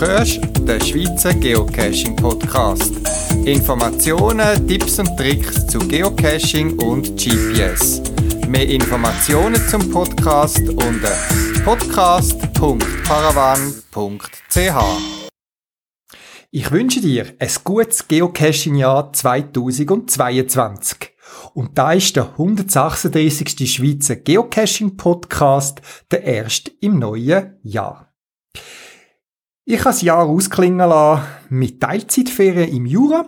hörst den Schweizer Geocaching Podcast. Informationen, Tipps und Tricks zu Geocaching und GPS. Mehr Informationen zum Podcast unter podcast.paravan.ch. Ich wünsche dir ein gutes Geocaching-Jahr 2022. Und da ist der 136. Schweizer Geocaching-Podcast, der erste im neuen Jahr. Ich habe das Jahr ausklingen lassen mit Teilzeitferien im Jura.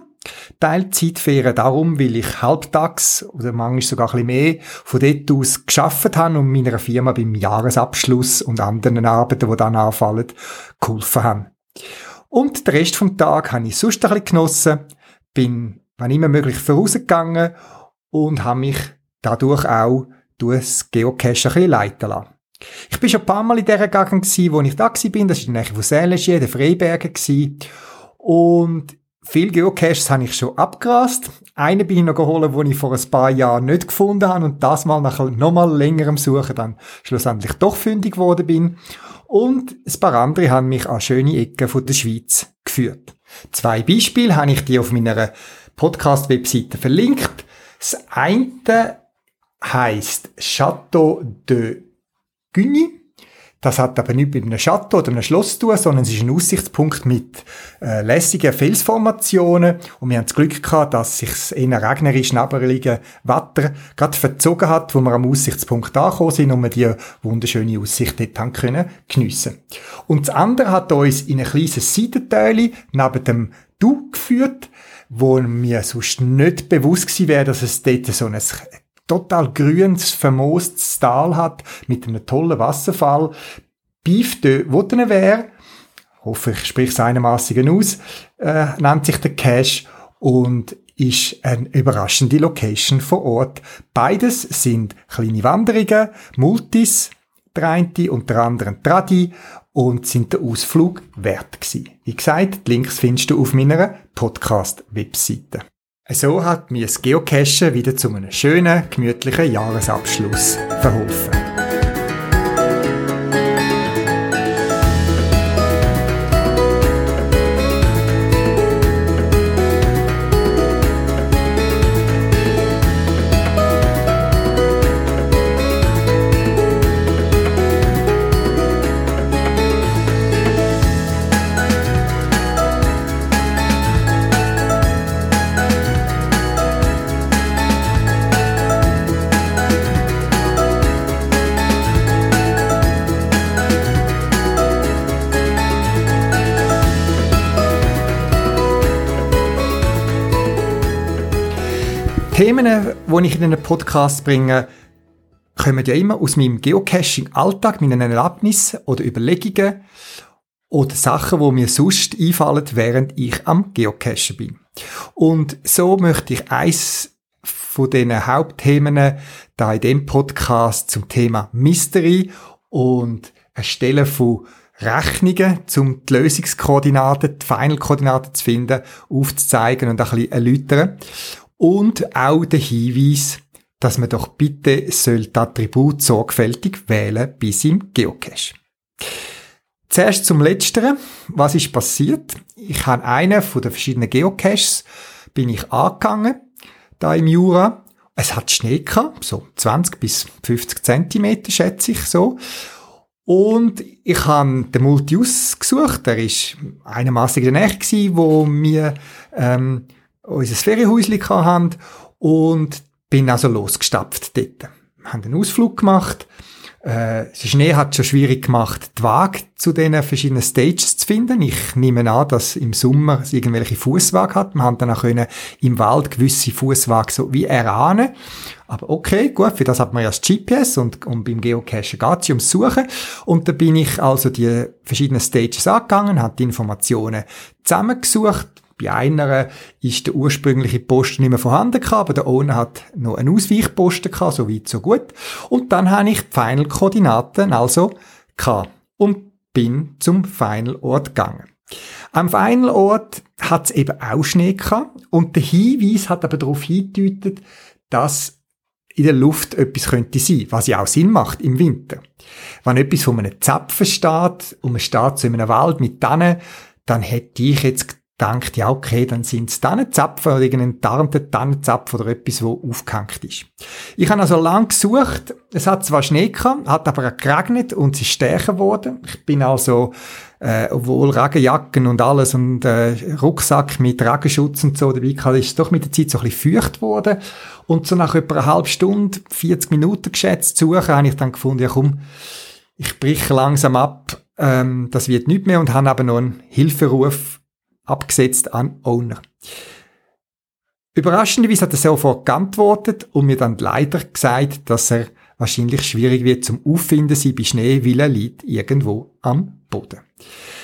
Teilzeitferien darum, weil ich halbtags oder manchmal sogar ein bisschen mehr von dort aus geschafft habe und meiner Firma beim Jahresabschluss und anderen Arbeiten, die dann anfallen, geholfen haben. Und den Rest vom Tag habe ich sonst ein bisschen genossen, bin, wann immer möglich, vorausgegangen und habe mich dadurch auch durchs Geocache ein bisschen leiten lassen. Ich bin schon ein paar Mal in dieser Gegend gewesen, wo ich da bin. Das war in der Nähe von Sälenschien, der Freibergen. Und viele Geocaches habe ich schon abgerast. Einen bin ich noch geholt, den ich vor ein paar Jahren nicht gefunden habe und das mal nach noch mal längerem Suchen dann schlussendlich doch fündig geworden bin. Und ein paar andere haben mich an schöne Ecken der Schweiz geführt. Zwei Beispiele habe ich dir auf meiner Podcast-Webseite verlinkt. Das eine heißt Chateau de Güni. Das hat aber nicht mit einem Chateau oder einem Schloss zu tun, sondern es ist ein Aussichtspunkt mit äh, lässigen Felsformationen. Und wir haben das Glück gehabt, dass sich das eher regnerisch nebelige Wetter gerade verzogen hat, wo wir am Aussichtspunkt angekommen sind und wir die wunderschöne Aussicht dort haben können geniessen. Und das andere hat uns in ein kleines Seitenteil neben dem Du geführt, wo mir sonst nicht bewusst gewesen wäre, dass es dort so ein total grünes, vermoostes Tal hat, mit einem tollen Wasserfall. Beef de Wottenwehr, hoffe ich spreche es einigermaßen aus, äh, nennt sich der Cache und ist eine überraschende Location vor Ort. Beides sind kleine Wanderungen, Multis, der eine und der andere Tradi und sind der Ausflug wert gewesen. Wie gesagt, die Links findest du auf meiner Podcast-Webseite. So hat mir das Geocachen wieder zu einem schönen, gemütlichen Jahresabschluss verholfen. Themen, die ich in einen Podcast bringe, kommen ja immer aus meinem Geocaching-Alltag, meinen Erlebnissen oder Überlegungen oder Sachen, die mir sonst einfallen, während ich am Geocachen bin. Und so möchte ich eins von diesen Hauptthemen da in dem Podcast zum Thema Mystery und Erstellen von Rechnungen, um die Lösungskoordinaten, die Final-Koordinaten zu finden, aufzuzeigen und ein bisschen erläutern. Und auch der Hinweis, dass man doch bitte das Attribut sorgfältig wählen bis im Geocache. Zuerst zum Letzteren. Was ist passiert? Ich habe einen von den verschiedenen Geocaches, bin ich angegangen, da im Jura. Es hat Schnee gehabt, so 20 bis 50 Zentimeter, schätze ich so. Und ich habe den Multi ausgesucht. Der ist einigermaßen in der Nähe gewesen, wo mir, ähm, unser Ferienhäuschen hatten und bin also losgestapft dort. Wir haben einen Ausflug gemacht. Äh, der Schnee hat schon schwierig gemacht, die Waage zu den verschiedenen Stages zu finden. Ich nehme an, dass im Sommer es irgendwelche Fußwagen hat. Wir haben dann auch können im Wald gewisse Fußwagen so wie erahnen. Aber okay, gut, für das hat man ja das GPS und, und beim Geocachen geht es ums Suchen. Und da bin ich also die verschiedenen Stages angegangen, habe die Informationen zusammengesucht, bei einer ist der ursprüngliche Posten nicht mehr vorhanden gehabt, aber der Owner hat noch einen Ausweichposten gehabt, so weit, so gut. Und dann habe ich die Final-Koordinaten also gehabt und bin zum Final-Ort gegangen. Am Final-Ort hat es eben auch Schnee gehabt und der Hinweis hat aber darauf hingedeutet, dass in der Luft etwas könnte sein, was ja auch Sinn macht im Winter. Wenn etwas von einem Zapfen steht und man steht in einem Wald mit Tannen, dann hätte ich jetzt gedacht, ja okay, dann sind es Tannenzapfen oder irgendein tarnter Tannenzapfen oder etwas, wo aufgehängt ist. Ich habe also lang gesucht, es hat zwar Schnee gehabt, hat aber geregnet und es ist stärker geworden. Ich bin also äh, obwohl Regenjacken und alles und äh, Rucksack mit Regenschutz und so dabei hatte, ist es doch mit der Zeit so ein bisschen feucht worden. Und so nach etwa einer halben Stunde, 40 Minuten geschätzt zu suchen, habe ich dann gefunden, ja komm, ich brich langsam ab, ähm, das wird nicht mehr und habe aber noch einen Hilferuf abgesetzt an Owner. Überraschenderweise hat er sofort geantwortet und mir dann leider gesagt, dass er wahrscheinlich schwierig wird zum Auffinden sein bei Schnee, weil er liegt irgendwo am Boden.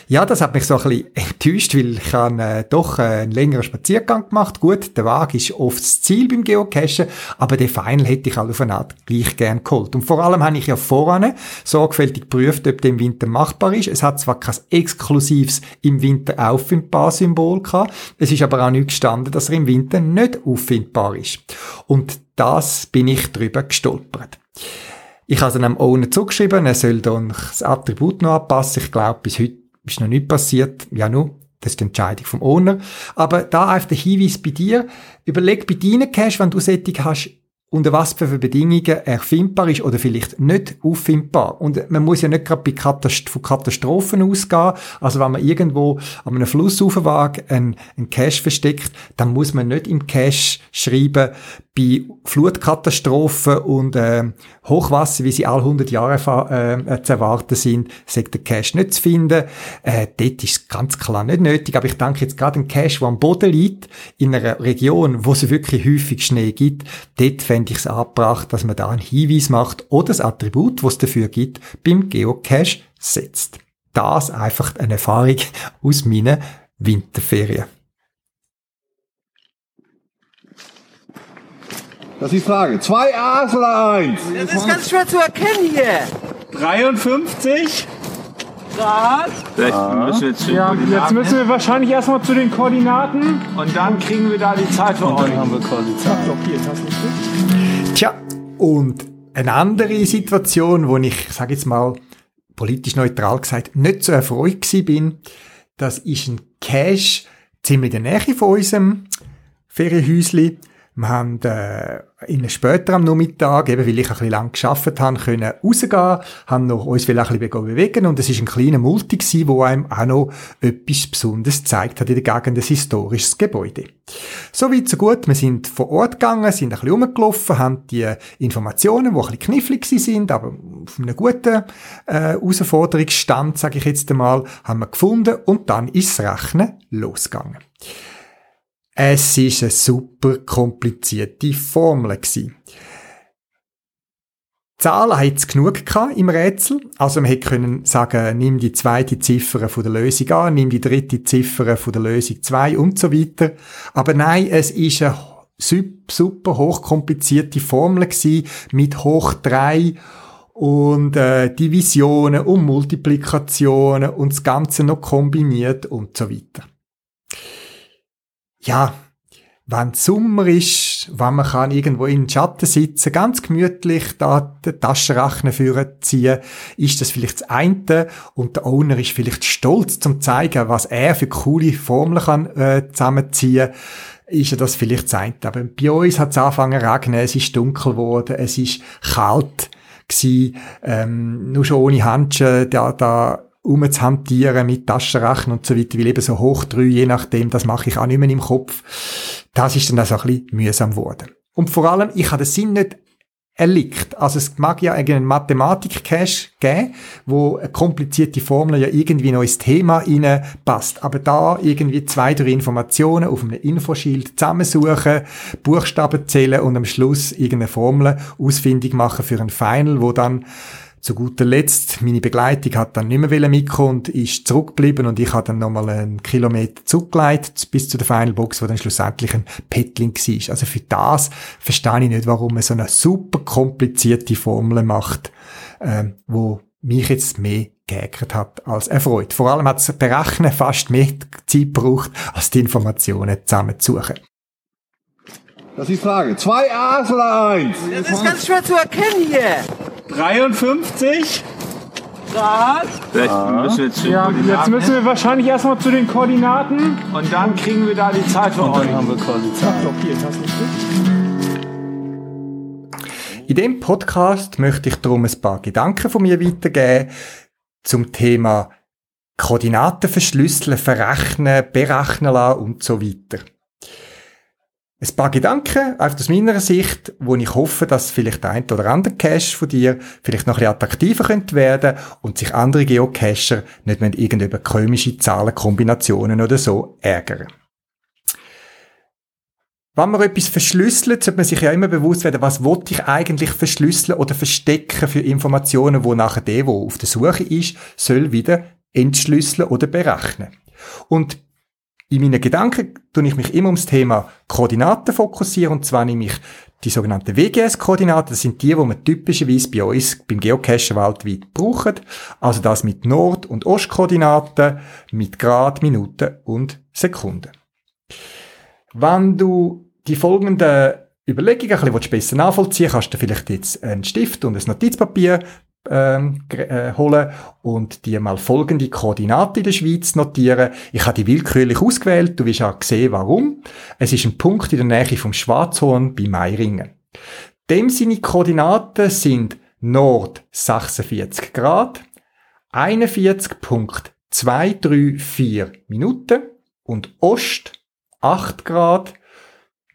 Ja, das hat mich so ein bisschen enttäuscht, weil ich habe äh, doch äh, einen längeren Spaziergang gemacht. Gut, der Wagen ist oft das Ziel beim Geocachen, aber den Final hätte ich halt auf eine Art gleich gern geholt. Und vor allem habe ich ja voran sorgfältig geprüft, ob der im Winter machbar ist. Es hat zwar kein exklusives im Winter auffindbar Symbol gehabt, es ist aber auch nicht gestanden, dass er im Winter nicht auffindbar ist. Und das bin ich drüber gestolpert. Ich habe dann am Owner zugeschrieben, er soll dann das Attribut noch anpassen. Ich glaube, bis heute ist noch nicht passiert. Ja, nur. Das ist die Entscheidung vom Owner. Aber da einfach der Hinweis bei dir. Überleg bei deinen Cash, wenn du Sättig hast, unter was für Bedingungen erfindbar ist oder vielleicht nicht auffindbar. Und man muss ja nicht gerade Katast von Katastrophen ausgehen. Also wenn man irgendwo an einem Flussaufwagen einen, einen Cache versteckt, dann muss man nicht im Cache schreiben, bei Flutkatastrophen und äh, Hochwasser, wie sie alle 100 Jahre äh, zu erwarten sind, sagt der Cash nicht zu finden. Äh, dort ist es ganz klar nicht nötig, aber ich denke jetzt gerade ein Cash, der am Boden liegt, in einer Region, wo es wirklich häufig Schnee gibt, dort fände ich es angebracht, dass man da einen Hinweis macht oder das Attribut, was es dafür gibt, beim Geocache setzt. Das einfach eine Erfahrung aus meinen Winterferien. Das ist die Frage. Zwei A's oder eins? Das ist ganz schwer zu erkennen hier. 53 Grad. Vielleicht müssen wir jetzt, Ja, jetzt müssen wir wahrscheinlich erstmal zu den Koordinaten. und dann kriegen wir da die Zeit für euch. haben wir quasi Zeit. blockiert, hast du nicht Tja, und eine andere Situation, wo ich, sage jetzt mal, politisch neutral gesagt, nicht so erfreut bin, das ist ein Cache ziemlich in der Nähe von unserem Ferienhäusli. Wir haben äh, in später am Nachmittag, eben weil ich ein bisschen lang geschafft habe, können rausgehen, haben noch uns vielleicht ein bisschen bewegen und es ist ein kleiner Multi gewesen, wo einem auch noch etwas Besonderes gezeigt hat in der Gegend, ein historisches Gebäude. So weit, so gut. Wir sind vor Ort gegangen, sind ein bisschen rumgelaufen, haben die Informationen, die ein bisschen knifflig sind, aber auf einem guten äh, Herausforderungsstand, sage ich jetzt einmal, haben wir gefunden und dann ist das Rechnen losgegangen. Es ist eine super komplizierte Formel gewesen. Zahlen hat es genug im Rätsel. Also man hätte können sagen, nimm die zweite Ziffer von der Lösung an, nimm die dritte Ziffer von der Lösung 2 und so weiter. Aber nein, es ist eine super hochkomplizierte Formel mit hoch 3 und äh, Divisionen und Multiplikationen und das Ganze noch kombiniert und so weiter. Ja, wenn es Sommer ist, wenn man kann irgendwo in den Schatten sitzen, ganz gemütlich da den Taschenrechner führen ziehen, ist das vielleicht das eine. Und der Owner ist vielleicht stolz zum zeigen, was er für coole Formeln kann äh, zusammenziehen. Ist ja das vielleicht das eine. Aber bei uns hat es angefangen zu regnen, es ist dunkel geworden, es ist kalt gewesen, ähm, nur schon ohne Handschuhe, da, da umzuhantieren mit Taschenrechnen und so weiter, weil eben so hoch drei, je nachdem, das mache ich auch nicht mehr im Kopf. Das ist dann auch so ein bisschen mühsam geworden. Und vor allem, ich habe den Sinn nicht erlickt. Also es mag ja einen Mathematik-Cache geben, wo eine komplizierte Formel ja irgendwie noch ins Thema passt. Aber da irgendwie zwei, drei Informationen auf einem Infoschild zusammensuchen, Buchstaben zählen und am Schluss irgendeine Formel ausfindig machen für ein Final, wo dann zu guter Letzt, meine Begleitung hat dann nicht mehr mitkommen und ist zurückgeblieben und ich habe dann nochmal einen Kilometer zurückgelegt bis zu der Final Box, wo dann schlussendlich ein Petling war. Also für das verstehe ich nicht, warum man so eine super komplizierte Formel macht, äh, wo mich jetzt mehr geärgert hat als erfreut. Vor allem hat es Berechnen fast mehr Zeit gebraucht, als die Informationen zusammenzusuchen. Das ist die Frage. Zwei A's oder eins? Das ist ganz schwer zu erkennen hier. 53? Grad. Vielleicht müssen wir jetzt Ja, jetzt müssen wir wahrscheinlich erstmal zu den Koordinaten. Und dann kriegen wir da die Zeit für euch. haben wir quasi Zeit. In dem Podcast möchte ich darum ein paar Gedanken von mir weitergeben zum Thema Koordinaten verschlüsseln, verrechnen, berechnen lassen und so weiter. Ein paar Gedanken, einfach aus meiner Sicht, wo ich hoffe, dass vielleicht der ein oder andere Cache von dir vielleicht noch ein bisschen attraktiver könnte werden und sich andere Geocacher nicht mit irgendeine komische Zahlenkombinationen oder so ärgern. Wenn man etwas verschlüsselt, sollte man sich ja immer bewusst werden, was wollte ich eigentlich verschlüsseln oder verstecken für Informationen, wo nachher der, der auf der Suche ist, soll wieder entschlüsseln oder berechnen. Und in meinen Gedanken tue ich mich immer ums Thema Koordinaten fokussieren, und zwar nehme ich die sogenannten WGS-Koordinaten, das sind die, die wir typischerweise bei uns beim Geocachen weltweit brauchen. Also das mit Nord- und Ostkoordinaten, mit Grad, Minuten und Sekunden. Wenn du die folgenden Überlegungen ein bisschen besser nachvollziehen kannst du vielleicht jetzt einen Stift und ein Notizpapier ähm, äh, holen und dir mal folgende Koordinaten in der Schweiz notieren. Ich habe die willkürlich ausgewählt, du wirst auch sehen, warum. Es ist ein Punkt in der Nähe vom Schwarzhorn bei Meiringen. Dem seine Koordinaten sind Nord 46 Grad, 41.234 Minuten und Ost 8 Grad,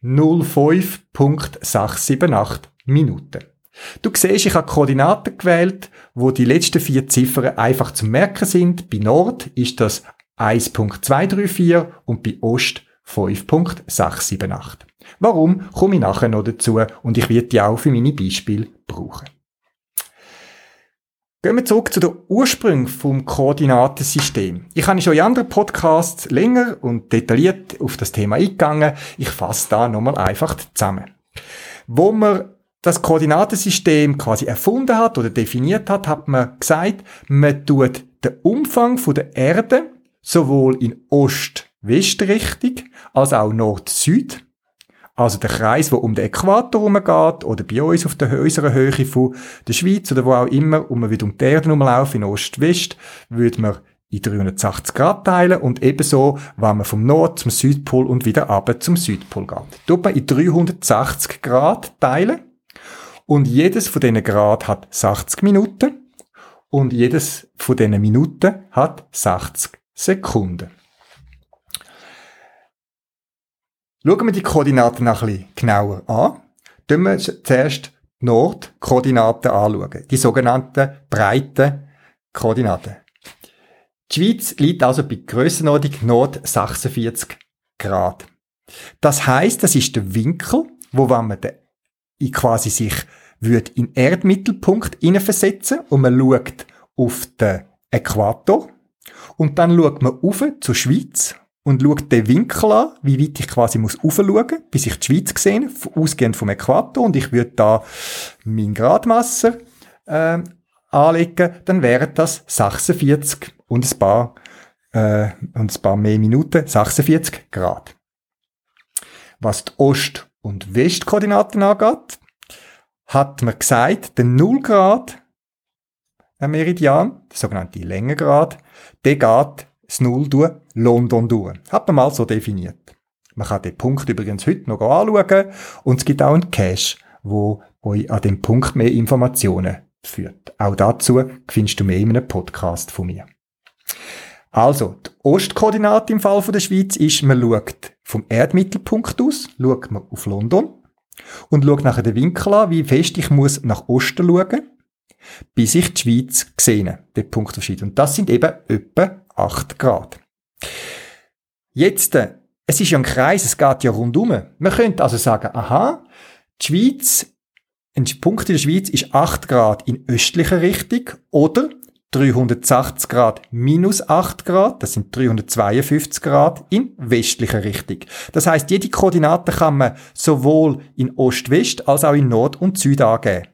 05.678 Minuten. Du siehst, ich habe Koordinaten gewählt, wo die letzten vier Ziffern einfach zu merken sind. Bei Nord ist das 1.234 und bei Ost 5.678. Warum, komme ich nachher noch dazu und ich werde die auch für meine Beispiele brauchen. Gehen wir zurück zu den Ursprüngen vom Koordinatensystem. Ich habe schon in anderen Podcasts länger und detailliert auf das Thema eingegangen. Ich fasse da nochmal einfach zusammen. Wo man das Koordinatensystem quasi erfunden hat oder definiert hat, hat man gesagt, man tut den Umfang der Erde sowohl in Ost-West-Richtung als auch Nord-Süd also der Kreis, der um den Äquator herumgeht, oder bei uns auf der unserer Höhe von der Schweiz, oder wo auch immer, und man würde um die Erde herumlaufen, in Ost-West, würde man in 380 Grad teilen und ebenso, wenn man vom Nord zum Südpol und wieder ab zum Südpol geht. Tut man in 380 Grad teilen und jedes von diesen Grad hat 60 Minuten und jedes von diesen Minuten hat 60 Sekunden. Schauen wir die Koordinaten noch ein bisschen genauer an. Schauen wir zuerst die Nordkoordinaten anschauen. Die sogenannten breiten Koordinaten. Die Schweiz liegt also bei Grössenordnung Nord 46 Grad. Das heißt, das ist der Winkel, wo wenn man den, quasi sich würde in Erdmittelpunkt versetzen und man schaut auf den Äquator und dann schaut man auf zur Schweiz und schaut den Winkel an, wie weit ich quasi muss aufschauen, bis ich die Schweiz sehe, ausgehend vom Äquator und ich würde da mein Gradmesser äh, anlegen, dann wären das 46 und ein paar äh, und ein paar mehr Minuten, 46 Grad. Was die Ost- und Westkoordinaten angeht, hat man gesagt, der 0 Grad Meridian, der sogenannte Längengrad, der geht das Null durch London durch. Hat man mal so definiert. Man kann den Punkt übrigens heute noch anschauen und es gibt auch einen Cache, wo euch an dem Punkt mehr Informationen führt. Auch dazu findest du mehr in einem Podcast von mir. Also, die Ostkoordinate im Fall der Schweiz ist, man schaut vom Erdmittelpunkt aus, schaut man auf London und schaut nachher den Winkel an, wie fest ich muss nach Osten schauen, bis ich die Schweiz sehe, den Punkt der Schweiz. Und das sind eben etwa 8 Grad. Jetzt, äh, es ist ja ein Kreis, es geht ja rundum. Man könnte also sagen, aha, die Schweiz, ein Punkt in der Schweiz ist 8 Grad in östlicher Richtung oder 380 Grad minus 8 Grad, das sind 352 Grad in westlicher Richtung. Das heißt, jede Koordinate kann man sowohl in Ost-West als auch in Nord und Süd angeben.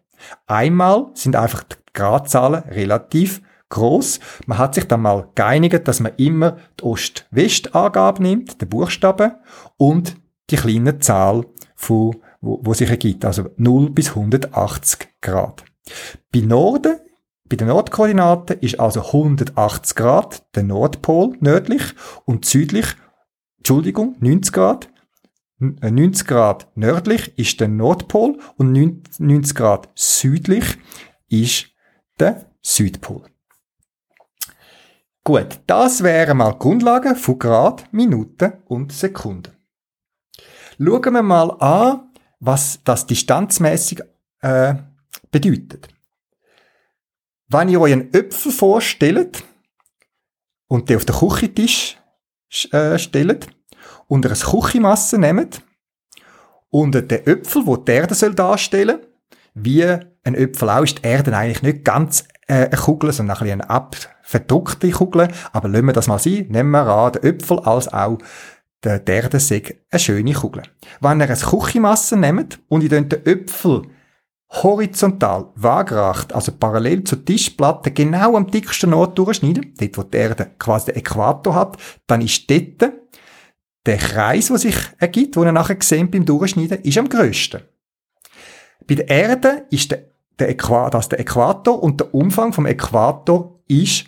Einmal sind einfach die Gradzahlen relativ groß. Man hat sich dann mal geeinigt, dass man immer die Ost-West-Angabe nimmt, den Buchstaben, und die kleine Zahl, von, wo, wo sich ergibt, also 0 bis 180 Grad. Bei Norden, bei den Nordkoordinaten ist also 180 Grad der Nordpol nördlich und südlich, Entschuldigung, 90 Grad 90 äh, Grad nördlich ist der Nordpol und 90 Grad südlich ist der Südpol. Gut, das wären mal Grundlagen von Grad, Minuten und Sekunden. Schauen wir mal an, was das distanzmäßig äh, bedeutet. Wenn ihr euch einen Äpfel vorstellt und den auf den Küchentisch äh, stellt, und eine Küchenmasse nehmt und den Äpfel, wo die Erde soll darstellen wie ein Äpfel auch, ist die Erde eigentlich nicht ganz äh, eine Kugel, sondern ein bisschen eine abverdruckte Kugel. Aber lassen wir das mal sein. Nehmen wir an, der Äpfel als auch der, der Erde sei eine schöne Kugel. Wenn ihr eine Küchenmasse nehmt und ihr den Äpfel horizontal, waagerecht, also parallel zur Tischplatte, genau am dicksten Ort durchschneiden, dort wo die Erde quasi den Äquator hat, dann ist dort der Kreis, der sich ergibt, den ihr nachher gesehen beim Durchschneiden, ist am grössten. Bei der Erde ist der, der Äquator, das der Äquator und der Umfang vom Äquator ist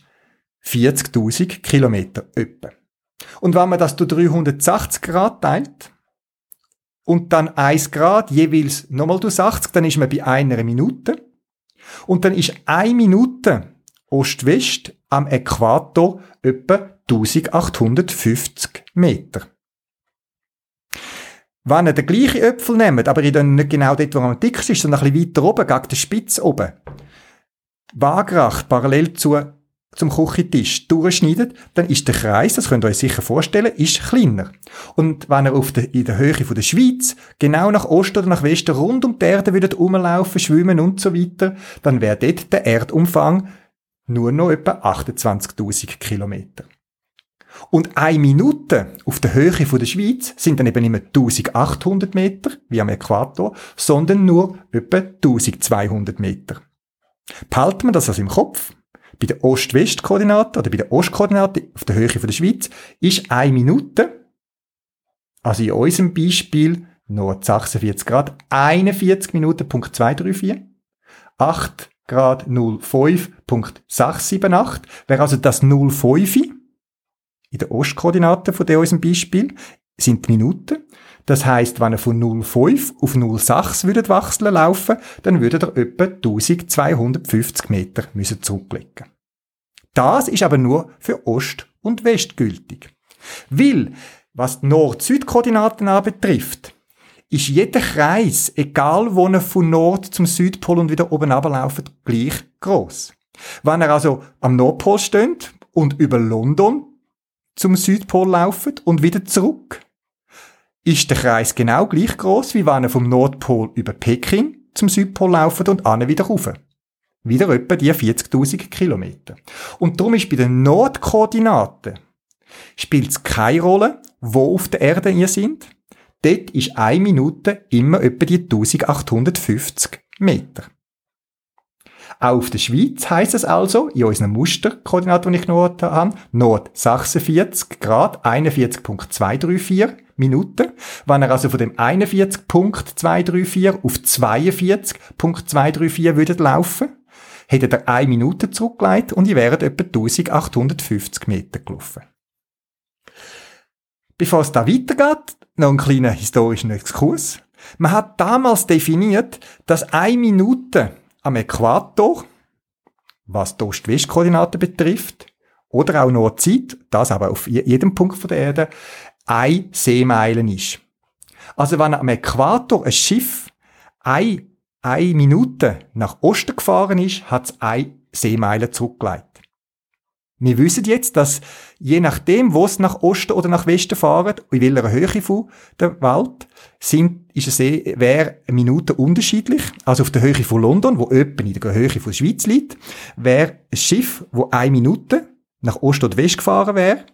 40.000 Kilometer etwa. Und wenn man das durch 380 Grad teilt und dann 1 Grad jeweils nochmal durch 80, dann ist man bei einer Minute. Und dann ist eine Minute Ost-West am Äquator etwa 1850 Meter. Wenn ihr den gleichen Äpfel nehmt, aber ihr dann nicht genau dort, wo er am dicksten ist, sondern ein bisschen weiter oben, gegen den Spitz oben, waagerecht, parallel zu, zum Küchentisch durchschneidet, dann ist der Kreis, das könnt ihr euch sicher vorstellen, ist kleiner. Und wenn ihr auf der, in der Höhe von der Schweiz genau nach Osten oder nach Westen rund um die Erde würdet rumlaufen, schwimmen und so weiter, dann wäre dort der Erdumfang nur noch etwa 28.000 Kilometer. Und eine Minute auf der Höhe von der Schweiz sind dann eben nicht mehr 1800 Meter, wie am Äquator, sondern nur etwa 1200 Meter. Behalten wir das also im Kopf. Bei der Ost-West-Koordinate oder bei der Ostkoordinate auf der Höhe von der Schweiz ist eine Minute, also in unserem Beispiel Nord 46 Grad, 41 Minuten Punkt 234, 8 Grad 05.678, wäre also das 05 in der Ostkoordinate von unserem Beispiel sind Minuten. Das heißt, wenn ihr von 0,5 auf 0,6 würdet wachsen laufen, dann würdet ihr etwa 1250 Meter müssen zurücklegen. Das ist aber nur für Ost und West gültig. Weil, was die Nord-Süd-Koordinaten anbetrifft, ist jeder Kreis, egal wo er von Nord zum Südpol und wieder oben runterlauft, gleich groß. Wenn er also am Nordpol steht und über London zum Südpol laufen und wieder zurück. Ist der Kreis genau gleich groß, wie wenn er vom Nordpol über Peking zum Südpol laufen und ane wieder rauf. Wieder etwa die 40.000 Kilometer. Und darum ist bei den Nordkoordinaten spielt es keine Rolle, wo auf der Erde ihr sind. Dort ist eine Minute immer etwa die 1850 Meter. Auf der Schweiz heisst es also, in unseren Musterkoordinaten, die ich genannt habe, Nord 46 Grad 41.234 Minuten. Wenn er also von dem 41.234 auf 42.234 würdet laufen, hätte er eine Minute zurückgelegt und ihr wäret etwa 1850 Meter gelaufen. Bevor es da weitergeht, noch ein kleiner historischer Exkurs. Man hat damals definiert, dass eine Minute am Äquator, was die Ost-West-Koordinaten betrifft, oder auch Nordzeit, das aber auf jedem Punkt der Erde, ein Seemeilen ist. Also wenn am Äquator ein Schiff eine, eine Minute nach Osten gefahren ist, hat es ein Seemeilen zurückgelegt. Wir wissen jetzt, dass je nachdem, wo es nach Osten oder nach Westen fahren, in welcher Höhe von der Welt, sind, ist es eh, wäre eine Minute unterschiedlich. Also auf der Höhe von London, wo etwa in der Höhe von der Schweiz liegt, wäre ein Schiff, wo eine Minute nach Ost oder West gefahren wäre,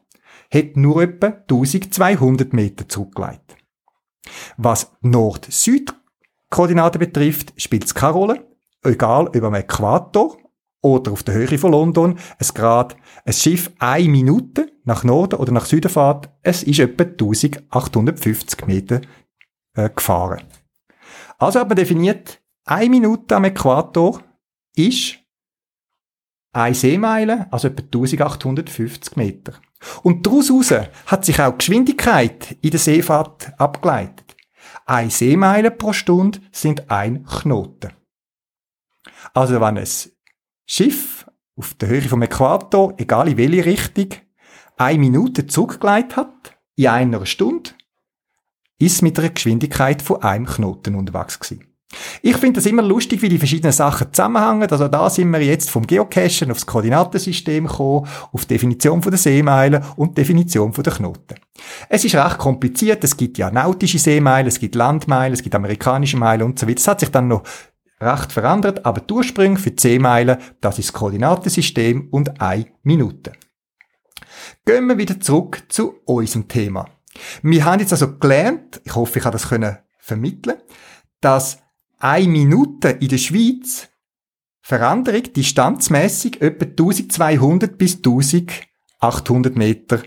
hätte nur etwa 1200 Meter zurückgelegt. Was Nord-Süd-Koordinaten betrifft, spielt es keine Rolle. Egal ob am Äquator oder auf der Höhe von London, es gerade ein Schiff eine Minute nach Norden oder nach Süden fährt, es ist etwa 1850 Meter äh, gefahren. Also hat man definiert, eine Minute am Äquator ist eine Seemeile, also etwa 1850 Meter. Und daraus hat sich auch die Geschwindigkeit in der Seefahrt abgeleitet. Eine Seemeile pro Stunde sind ein Knoten. Also wenn ein Schiff auf der Höhe vom Äquator, egal in welche Richtung, eine Minute zurückgeleitet hat, in einer Stunde, ist mit einer Geschwindigkeit von einem Knoten unterwegs gewesen. Ich finde das immer lustig, wie die verschiedenen Sachen zusammenhängen. Also da sind wir jetzt vom Geocachen aufs Koordinatensystem gekommen, auf die Definition der Seemeilen und die Definition der Knoten. Es ist recht kompliziert. Es gibt ja nautische Seemeilen, es gibt Landmeilen, es gibt amerikanische Meilen und so weiter. Das hat sich dann noch recht verändert, aber die Ursprünge für die Seemeilen, das ist das Koordinatensystem und eine Minute. Gehen wir wieder zurück zu unserem Thema. Wir haben jetzt also gelernt, ich hoffe, ich habe das können vermitteln, dass eine Minute in der Schweiz Veränderung distanzmäßig etwa 1200 bis 1800 Meter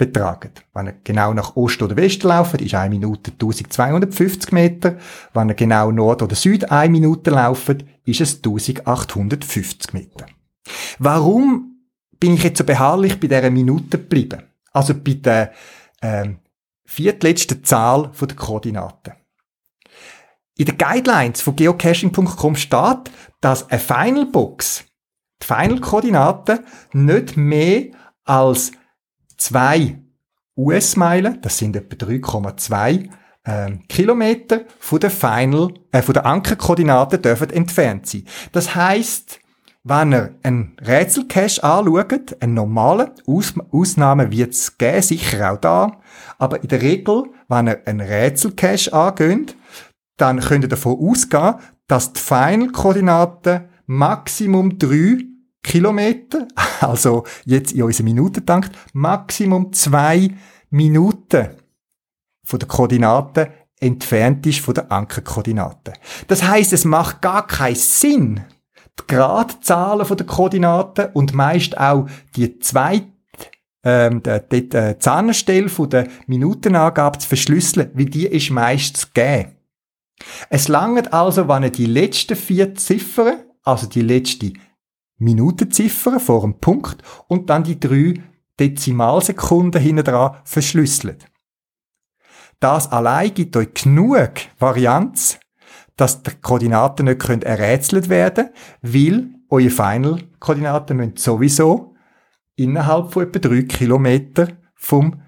betragen. Wenn ihr genau nach Ost oder West laufen, ist eine Minute 1250 Meter. Wenn ihr genau Nord oder Süd eine Minute laufen, ist es 1850 Meter. Warum bin ich jetzt so beharrlich bei dieser Minute geblieben? Also bei der ähm, viertletzten Zahl der Koordinaten. In den Guidelines von geocaching.com steht, dass eine Final Box, die Final-Koordinaten, nicht mehr als zwei US-Meilen, das sind etwa 3,2 äh, Kilometer von der Final, äh, von der Ankerkoordinaten dürfen entfernt sein. Das heißt, wenn ihr einen Rätselcache anschaut, einen normalen, Aus Ausnahmen wird es geben, sicher auch da, aber in der Regel, wenn ihr einen Rätselcache angeht, dann könnt ihr davon ausgehen, dass die Final-Koordinaten Maximum 3 Kilometer, also jetzt in unserem Minutentank, Maximum 2 Minuten von der Koordinaten entfernt ist von der Ankerkoordinaten. Das heißt, es macht gar keinen Sinn, die Gradzahlen von der Koordinaten und meist auch die zweite ähm, die, die Zahnstelle von der Minutenangabe zu verschlüsseln, weil die ist meist gegeben. Es langt also, wenn ihr die letzten vier Ziffern, also die letzte Minutenziffer vor dem Punkt und dann die drei Dezimalsekunden hinten dran verschlüsselt. Das allein gibt euch genug Varianz, dass die Koordinaten nicht errätselt werden weil eure Final-Koordinaten müssen sowieso innerhalb von etwa drei Kilometer vom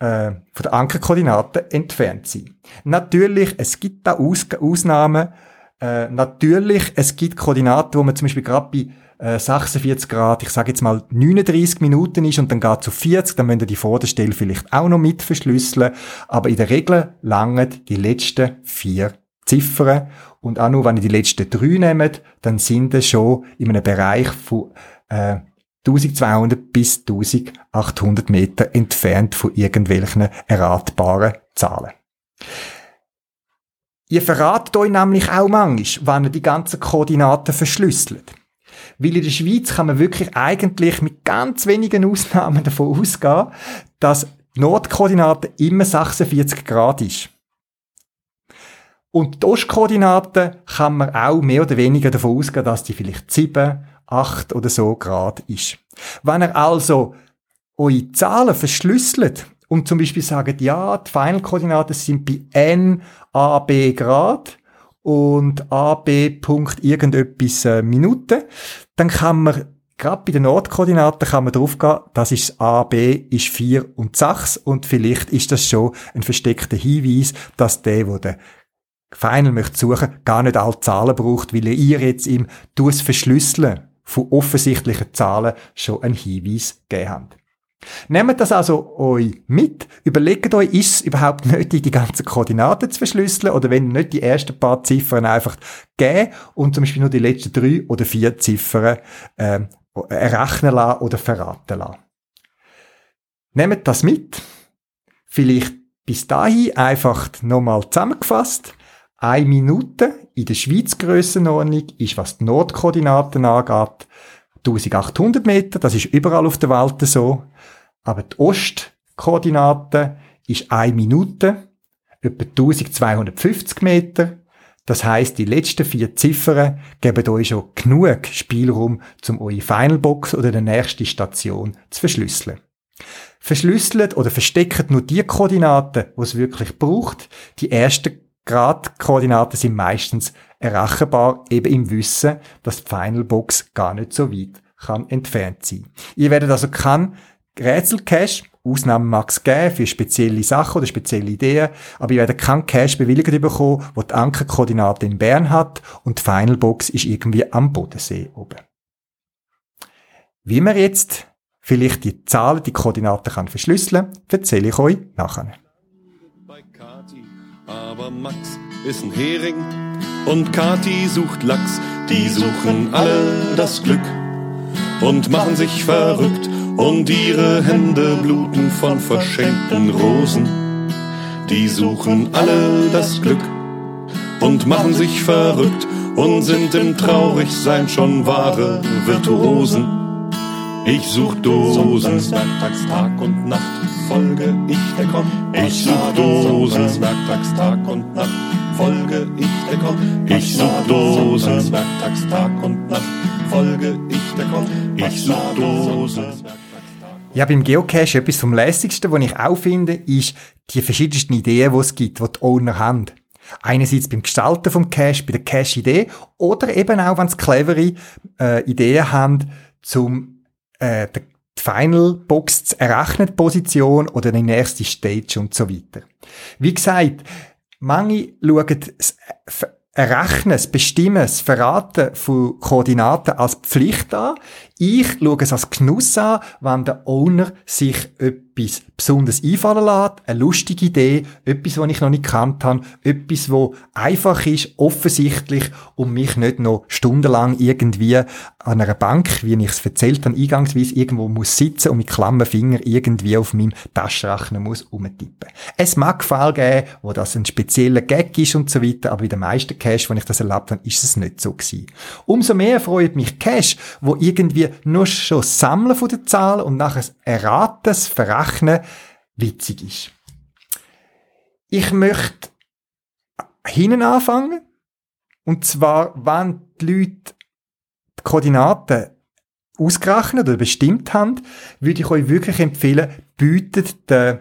äh, von der Ankerkoordinaten entfernt sein. Natürlich, es gibt da Aus Ausnahmen. Äh, natürlich, es gibt Koordinaten, wo man zum Beispiel gerade bei äh, 46 Grad, ich sage jetzt mal 39 Minuten ist und dann geht zu 40, dann müsst ihr die Vorderstelle vielleicht auch noch mit verschlüsseln. Aber in der Regel langen die letzten vier Ziffern und auch nur wenn ihr die letzten drei nehmt, dann sind sie schon in einem Bereich von äh, 1200 bis 1800 Meter entfernt von irgendwelchen erratbaren Zahlen. Ihr verratet euch nämlich auch manchmal, wenn ihr die ganzen Koordinaten verschlüsselt. Weil in der Schweiz kann man wirklich eigentlich mit ganz wenigen Ausnahmen davon ausgehen, dass die Nordkoordinate immer 46 Grad ist. Und die Ostkoordinate kann man auch mehr oder weniger davon ausgehen, dass die vielleicht 7 8 oder so Grad ist. Wenn ihr also eure Zahlen verschlüsselt und zum Beispiel sagt, ja, die Final-Koordinaten sind bei n, a, b Grad und a, b Punkt irgendetwas äh, Minuten, dann kann man Gerade bei den Nordkoordinaten kann man drauf gehen, das ist A, B ist 4 und 6 und vielleicht ist das schon ein versteckter Hinweis, dass der, wo der Final möchte suchen, gar nicht alle Zahlen braucht, weil ihr jetzt ihm das Verschlüsseln von offensichtlichen Zahlen schon einen Hinweis gegeben haben. Nehmt das also euch mit, überlegt euch, ist es überhaupt nötig, die ganzen Koordinaten zu verschlüsseln oder wenn nicht die ersten paar Ziffern einfach geben und zum Beispiel nur die letzten drei oder vier Ziffern äh, errechnen lassen oder verraten lassen. Nehmt das mit. Vielleicht bis dahin einfach nochmal zusammengefasst. Eine Minute in der Schweiz Grössenordnung ist, was die Nordkoordinaten angeht, 1800 Meter. Das ist überall auf der Welt so. Aber die Ostkoordinate ist eine Minute. etwa 1250 Meter. Das heißt, die letzten vier Ziffern geben euch schon genug Spielraum, um eure Finalbox oder die nächste Station zu verschlüsseln. Verschlüsselt oder versteckt nur die Koordinaten, die es wirklich braucht. Die ersten Gradkoordinaten sind meistens errechenbar, eben im Wissen, dass die Finalbox gar nicht so weit kann entfernt sein. Ihr werdet also keinen Rätselcache, Ausnahmen mag es geben für spezielle Sachen oder spezielle Ideen, aber ihr werdet keinen Cache bewilligt bekommen, wo die Ankerkoordinate in Bern hat und die Finalbox ist irgendwie am Bodensee oben. Wie man jetzt vielleicht die Zahlen, die Koordinaten kann verschlüsseln, erzähle ich euch nachher. Bei Kati, aber Max ist ein Hering und Kati sucht Lachs. Die suchen alle das Glück und machen sich verrückt und ihre Hände bluten von verschenkten Rosen. Die suchen alle das Glück und machen sich verrückt und sind im Traurigsein schon wahre Virtuosen. Ich such Dosen, werktags Tag und Nacht, folge ich der Komm. Ich such Dosen, werktags Tag und Nacht, folge ich der Komm. Ich such Dosen, werktags Tag und Nacht, folge ich der Komm. Ich such Dosen. Ja, beim Geocache etwas vom lässigsten, was ich auch finde, ist die verschiedensten Ideen, die es gibt, die die Owner haben. Einerseits beim Gestalten vom Cache, bei der Cache-Idee oder eben auch, wenn sie clevere äh, Ideen haben, zum äh, die Final Box zu errechnen, Position oder die nächste Stage und so weiter. Wie gesagt, manche schauen das Errechnen, das Bestimmen, das Verraten von Koordinaten als Pflicht an. Ich schaue es als Genuss an, wenn der Owner sich etwas besonders einfallen lässt, eine lustige Idee, etwas, was ich noch nicht gekannt habe, etwas, wo einfach ist, offensichtlich und mich nicht noch stundenlang irgendwie an einer Bank, wie ich es erzählt habe, eingangsweise irgendwo muss sitzen und mit klammen Finger irgendwie auf meinem Taschenrechner muss umtippen. Es mag Fall geben, wo das ein spezieller Gag ist und so weiter, aber bei den meisten Cash, wenn ich das erlebt habe, ist es nicht so gewesen. Umso mehr freut mich Cash, wo irgendwie nur schon Sammeln von den Zahlen und nachher erraten, das Verrechnen witzig ist. Ich möchte hinten anfangen. Und zwar, wenn die Leute die Koordinaten ausgerechnet oder bestimmt haben, würde ich euch wirklich empfehlen, bietet den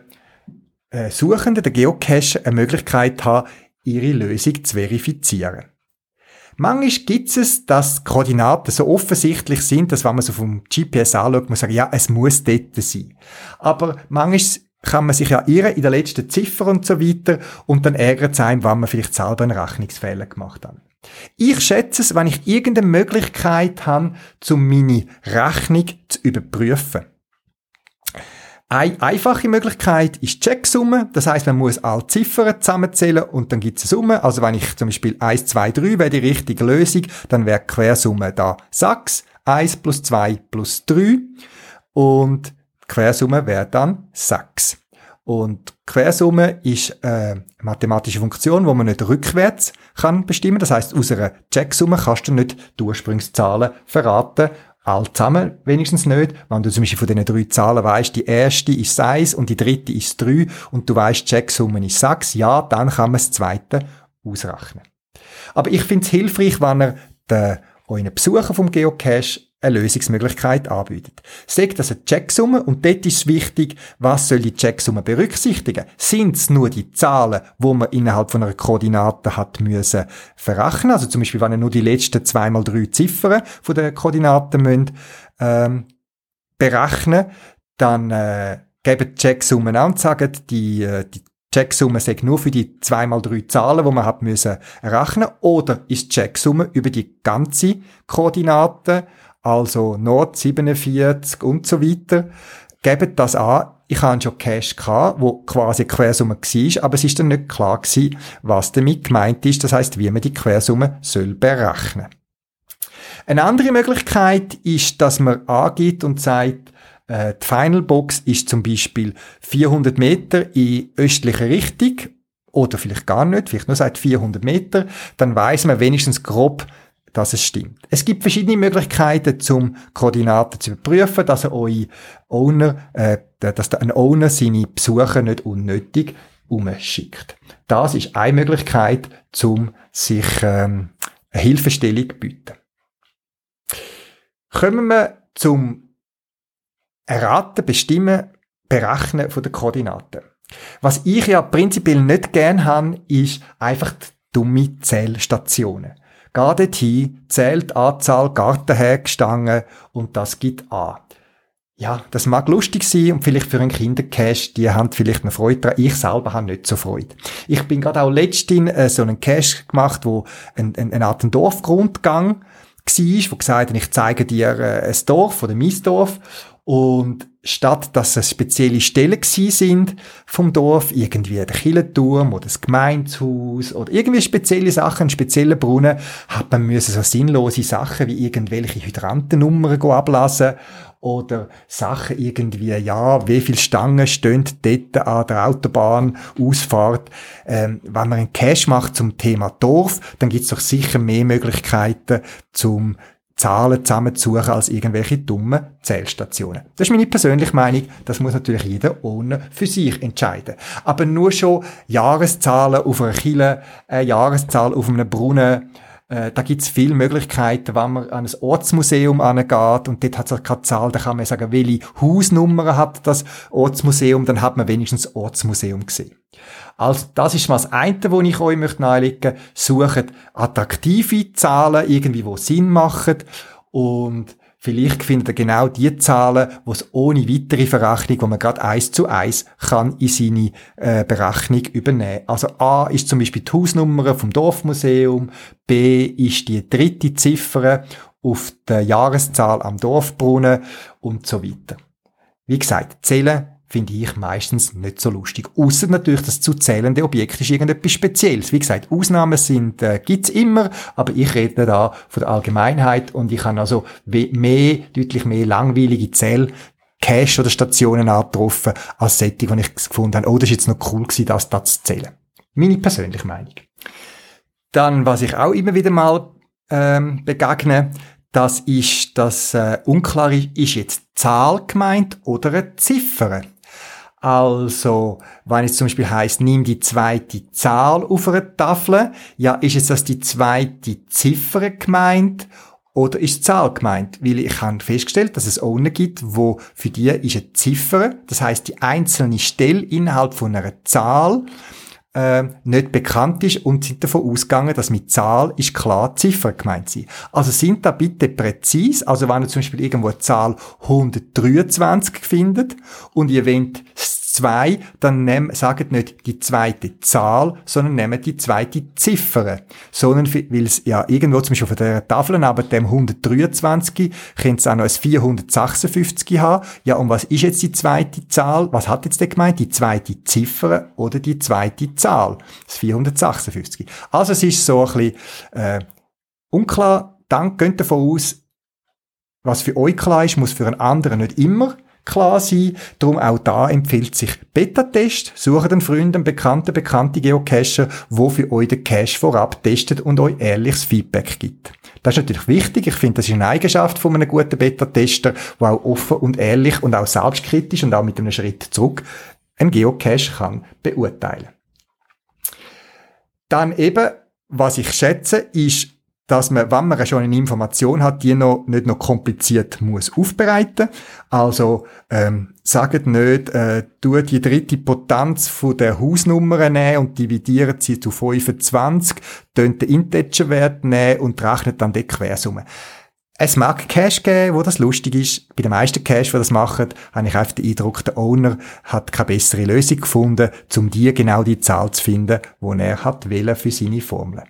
äh, Suchenden, den Geocache, eine Möglichkeit haben, ihre Lösung zu verifizieren. Manchmal gibt es, dass Koordinaten so offensichtlich sind, dass wenn man so vom GPS anschaut, man sagt, ja, es muss dort sein. Aber manchmal kann man sich ja irren in der letzten Ziffer und so weiter und dann ärgert es einem, wenn man vielleicht selber einen Rechnungsfehler gemacht hat. Ich schätze es, wenn ich irgendeine Möglichkeit habe, um meine Rechnung zu überprüfen. Eine einfache Möglichkeit ist die Checksumme. Das heißt, man muss alle Ziffern zusammenzählen und dann gibt es eine Summe. Also wenn ich zum Beispiel 1, 2, 3 wäre die richtige Lösung, dann wäre die Quersumme da 6. 1 plus 2 plus 3. Und die Quersumme wäre dann 6. Und Quersumme ist eine mathematische Funktion, wo man nicht rückwärts kann bestimmen. Das heißt, aus einer Checksumme kannst du nicht die Ursprungszahlen verraten all zusammen wenigstens nicht. Wenn du zum Beispiel von diesen drei Zahlen weißt, die erste ist 1 und die dritte ist 3 und du weißt, Checksumme ist 6, ja, dann kann man das zweite ausrechnen. Aber ich finde es hilfreich, wenn ihr den, euren Besucher vom Geocache eine Lösungsmöglichkeit anbietet. Sagt das eine Checksumme und dort ist wichtig, was soll die Checksumme berücksichtigen? Sind es nur die Zahlen, wo man innerhalb von einer Koordinate hat müssen verrechnen? Also zum Beispiel, wenn ihr nur die letzten zwei mal drei Ziffern von der Koordinaten müsst, ähm, berechnen, dann äh, geben die Checksummen an und sagen, die, äh, die Checksumme sagt nur für die zwei mal drei Zahlen, wo man hat müssen errechnen, oder ist die Checksumme über die ganze Koordinate also Nord 47 und so weiter, geben das an. Ich hatte schon Cash gehabt, wo quasi Quersumme war, aber es ist dann nicht klar gewesen, was damit gemeint ist, das heißt, wie man die Quersumme soll berechnen. Eine andere Möglichkeit ist, dass man angibt und sagt, äh, die Final Box ist zum Beispiel 400 Meter in östlicher Richtung oder vielleicht gar nicht, vielleicht nur seit 400 Meter, dann weiß man wenigstens grob, dass es stimmt. Es gibt verschiedene Möglichkeiten, zum Koordinaten zu überprüfen, dass euch Owner, äh, dass ein Owner seine Besucher nicht unnötig umschickt. Das ist eine Möglichkeit, um sich ähm, eine Hilfestellung zu bieten. Kommen wir zum Erraten, Bestimmen, Berechnen von der Koordinaten. Was ich ja prinzipiell nicht gern habe, ist einfach dumme Zählstationen. Dorthin, zählt Anzahl Gartenhägestangen und das gibt an. Ja, das mag lustig sein und vielleicht für einen Kindercash, die haben vielleicht eine Freude daran. Ich selber habe nicht so Freude. Ich bin gerade auch letztens äh, so einen Cash gemacht, wo ein, ein, eine Art Dorfgrundgang war, wo gesagt hat, ich zeige dir äh, ein Dorf oder mein Dorf und statt dass es spezielle Stellen gsi sind vom Dorf, irgendwie der Killenturm oder das Gemeinshaus oder irgendwie spezielle Sachen, spezielle Brunnen, hat man müssen so sinnlose Sachen wie irgendwelche Hydrantennummern ablassen oder Sachen irgendwie, ja, wie viele Stangen stehen dort an der Autobahnausfahrt. Ähm, wenn man einen Cache macht zum Thema Dorf, dann gibt's doch sicher mehr Möglichkeiten zum Zahlen zusammenzusuchen als irgendwelche dummen Zählstationen. Das ist meine persönliche Meinung. Das muss natürlich jeder ohne für sich entscheiden. Aber nur schon Jahreszahlen auf einer Kille, äh, Jahreszahl auf einem Brunnen, äh, da gibt's viele Möglichkeiten, wenn man an ein Ortsmuseum angeht und dort hat es keine Zahl, da kann man sagen, welche Hausnummer hat das Ortsmuseum, dann hat man wenigstens Ortsmuseum gesehen. Also, das ist mal das eine, wo ich euch nahelegen möchte. Sucht attraktive Zahlen, irgendwie, wo Sinn machen. Und vielleicht findet ihr genau die Zahlen, wo es ohne weitere Verrechnung, wo man gerade eins zu eins kann in seine äh, Berechnung übernehmen. Also A ist zum Beispiel die Hausnummer vom Dorfmuseum, B ist die dritte Ziffer auf der Jahreszahl am Dorfbrunnen und so weiter. Wie gesagt, zählen finde ich meistens nicht so lustig. Außer natürlich, das zu zählende Objekt ist irgendetwas Spezielles. Wie gesagt, Ausnahmen sind, äh, gibt's immer, aber ich rede da von der Allgemeinheit und ich habe also mehr, deutlich mehr langweilige Zähl Cache oder Stationen angetroffen, als Setting, wo ich gefunden habe, oh, das ist jetzt noch cool gewesen, das, das zu zählen. Meine persönliche Meinung. Dann, was ich auch immer wieder mal ähm, begegne, das ist, dass äh, unklar ist, ist jetzt Zahl gemeint oder eine Ziffer. Also, wenn es zum Beispiel heißt, nimm die zweite Zahl auf einer Tafel, ja, ist es das die zweite Ziffer gemeint oder ist Zahl gemeint? Weil ich habe festgestellt, dass es ohne gibt, wo für die ist eine Ziffer, das heißt die einzelne Stelle innerhalb von einer Zahl äh, nicht bekannt ist und sind davon ausgegangen, dass mit Zahl ist klar Ziffer gemeint sind. Also sind da bitte präzis, also wenn ihr zum Beispiel irgendwo eine Zahl 123 findet und ihr wollt 2, dann nehm, sagt nicht die zweite Zahl, sondern nehmt die zweite Ziffer. Sondern, weil es ja irgendwo zum Beispiel auf der Tafel neben dem 123 könnte es auch noch ein 456 haben. Ja, und was ist jetzt die zweite Zahl? Was hat jetzt der gemeint? Die zweite Ziffer oder die zweite Zahl? Das 456. Also es ist so ein bisschen äh, unklar. Dann könnt ihr davon aus, was für euch klar ist, muss für einen anderen nicht immer klar sein. Darum auch da empfiehlt sich Beta-Test. Sucht einen Freund, einen Bekannten, bekannte Geocacher, wo für euch den Cache vorab testet und euch ehrliches Feedback gibt. Das ist natürlich wichtig. Ich finde, das ist eine Eigenschaft von einem guten Beta-Tester, der auch offen und ehrlich und auch selbstkritisch und auch mit einem Schritt zurück einen Geocache kann beurteilen. Dann eben, was ich schätze, ist dass man, wenn man schon eine Information hat, die noch nicht noch kompliziert muss aufbereiten. Also ähm, sagt nicht, äh, tu die dritte Potenz von der Hausnummer nehmen und dividiert sie zu 25, tönt den Integerwert nehmen und rechnet dann die Quersumme. Es mag Cache geben, wo das lustig ist. Bei den meisten Cache, die das machen, habe ich einfach den Eindruck, der Owner hat keine bessere Lösung gefunden, um die genau die Zahl zu finden, die er hat für seine Formel.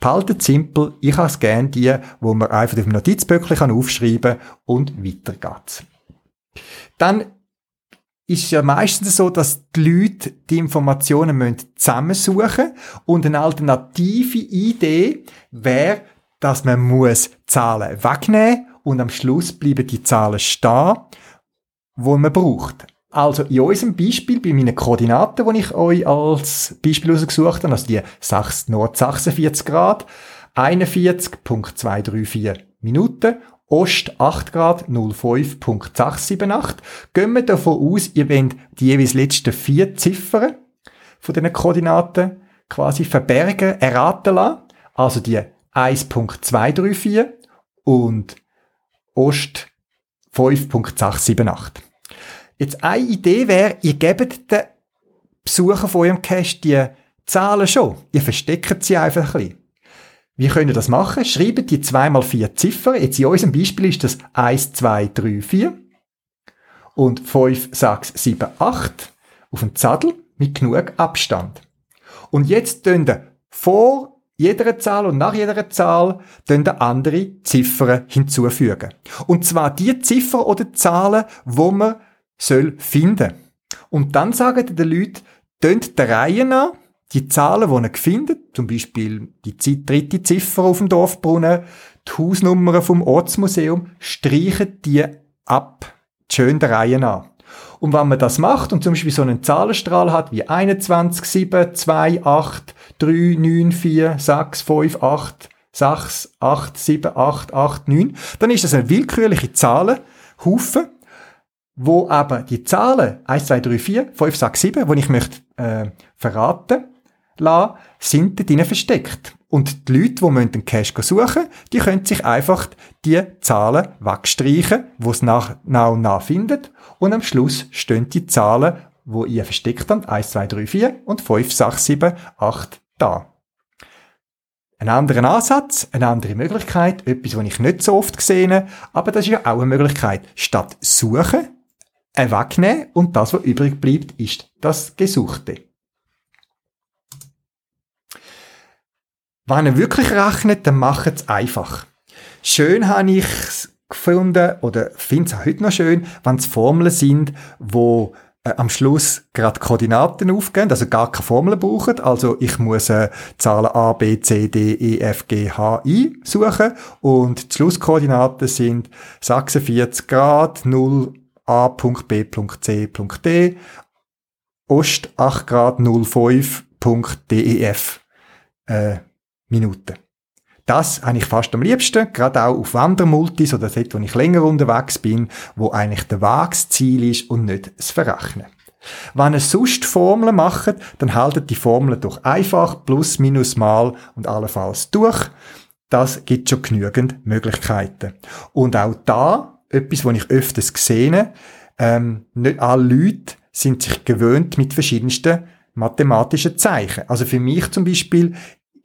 Behaltet simpel, ich habe gerne die, wo man einfach auf dem Notizböckchen aufschreiben kann und weiter geht's. Dann ist ja meistens so, dass die Leute die Informationen müssen zusammensuchen und eine alternative Idee wäre, dass man muss Zahlen wegnehmen und am Schluss bleiben die Zahlen stehen, wo man braucht. Also in unserem Beispiel, bei meinen Koordinaten, die ich euch als Beispiel ausgesucht habe, also die 6, Nord 46 Grad, 41.234 Minuten, Ost 8 Grad, 05.678, gehen wir davon aus, ihr wollt die jeweils letzten vier Ziffern von diesen Koordinaten quasi verbergen, erraten lassen. Also die 1.234 und Ost 5.678. Jetzt eine Idee wäre, ihr gebt den Besucher von eurem Cache die Zahlen schon. Ihr versteckt sie einfach ein bisschen. Wie könnt ihr das machen? Schreibt die 2 mal 4 Ziffern. Jetzt in unserem Beispiel ist das 1, 2, 3, 4 und 5, 6, 7, 8 auf den Zadel mit genug Abstand. Und jetzt tun vor jeder Zahl und nach jeder Zahl ihr andere Ziffern hinzufügen. Und zwar die Ziffern oder Zahlen, wo man soll finden. Und dann sagen die Leute, tönt der Reihe nach die Zahlen, die ihr findet, zum Beispiel die dritte Ziffer auf dem Dorfbrunnen, die Hausnummern vom Ortsmuseum, streichen die ab, schön der Reihe nach. Und wenn man das macht und zum Beispiel so einen Zahlenstrahl hat wie 21, 7, 2, 8, 3, 9, 4, 6, 5, 8, 6, 8, 7, 8, 8, 9, dann ist das eine willkürliche Zahlenhaufen, wo aber die Zahlen 1, 2, 3, 4, 5, 6, 7, die ich möchte äh, verraten lassen, sind dort drinnen versteckt. Und die Leute, die den Cash suchen die können sich einfach die Zahlen wegstreichen, die sie nach, nach und nach finden. Und am Schluss stehen die Zahlen, wo ihr versteckt habt, 1, 2, 3, 4 und 5, 6, 7, 8 da. Ein anderer Ansatz, eine andere Möglichkeit, etwas, was ich nicht so oft gesehen aber das ist ja auch eine Möglichkeit. Statt suchen, wegnehmen und das, was übrig bleibt, ist das Gesuchte. Wenn ihr wirklich rechnet, dann macht es einfach. Schön habe ich gefunden, oder finde es auch heute noch schön, wenn es Formeln sind, wo äh, am Schluss gerade Koordinaten aufgehen, also gar keine Formeln brauchen. Also ich muss äh, Zahlen A, B, C, D, E, F, G, H, I suchen und die Schlusskoordinaten sind 46 Grad, 0, A, B, C, D, Ost 8 Grad, 05, DEF. Äh, Minuten. Das habe ich fast am liebsten, gerade auch auf Wandermultis oder dort, wo ich länger unterwegs bin, wo eigentlich der Wagsziel ist und nicht das Verrechnen. Wenn ihr sonst Formeln macht, dann haltet die Formeln doch einfach plus, minus, mal und allenfalls durch. Das gibt schon genügend Möglichkeiten. Und auch da, etwas, was ich öfters sehe, ähm, nicht alle Leute sind sich gewöhnt mit verschiedensten mathematischen Zeichen. Also für mich zum Beispiel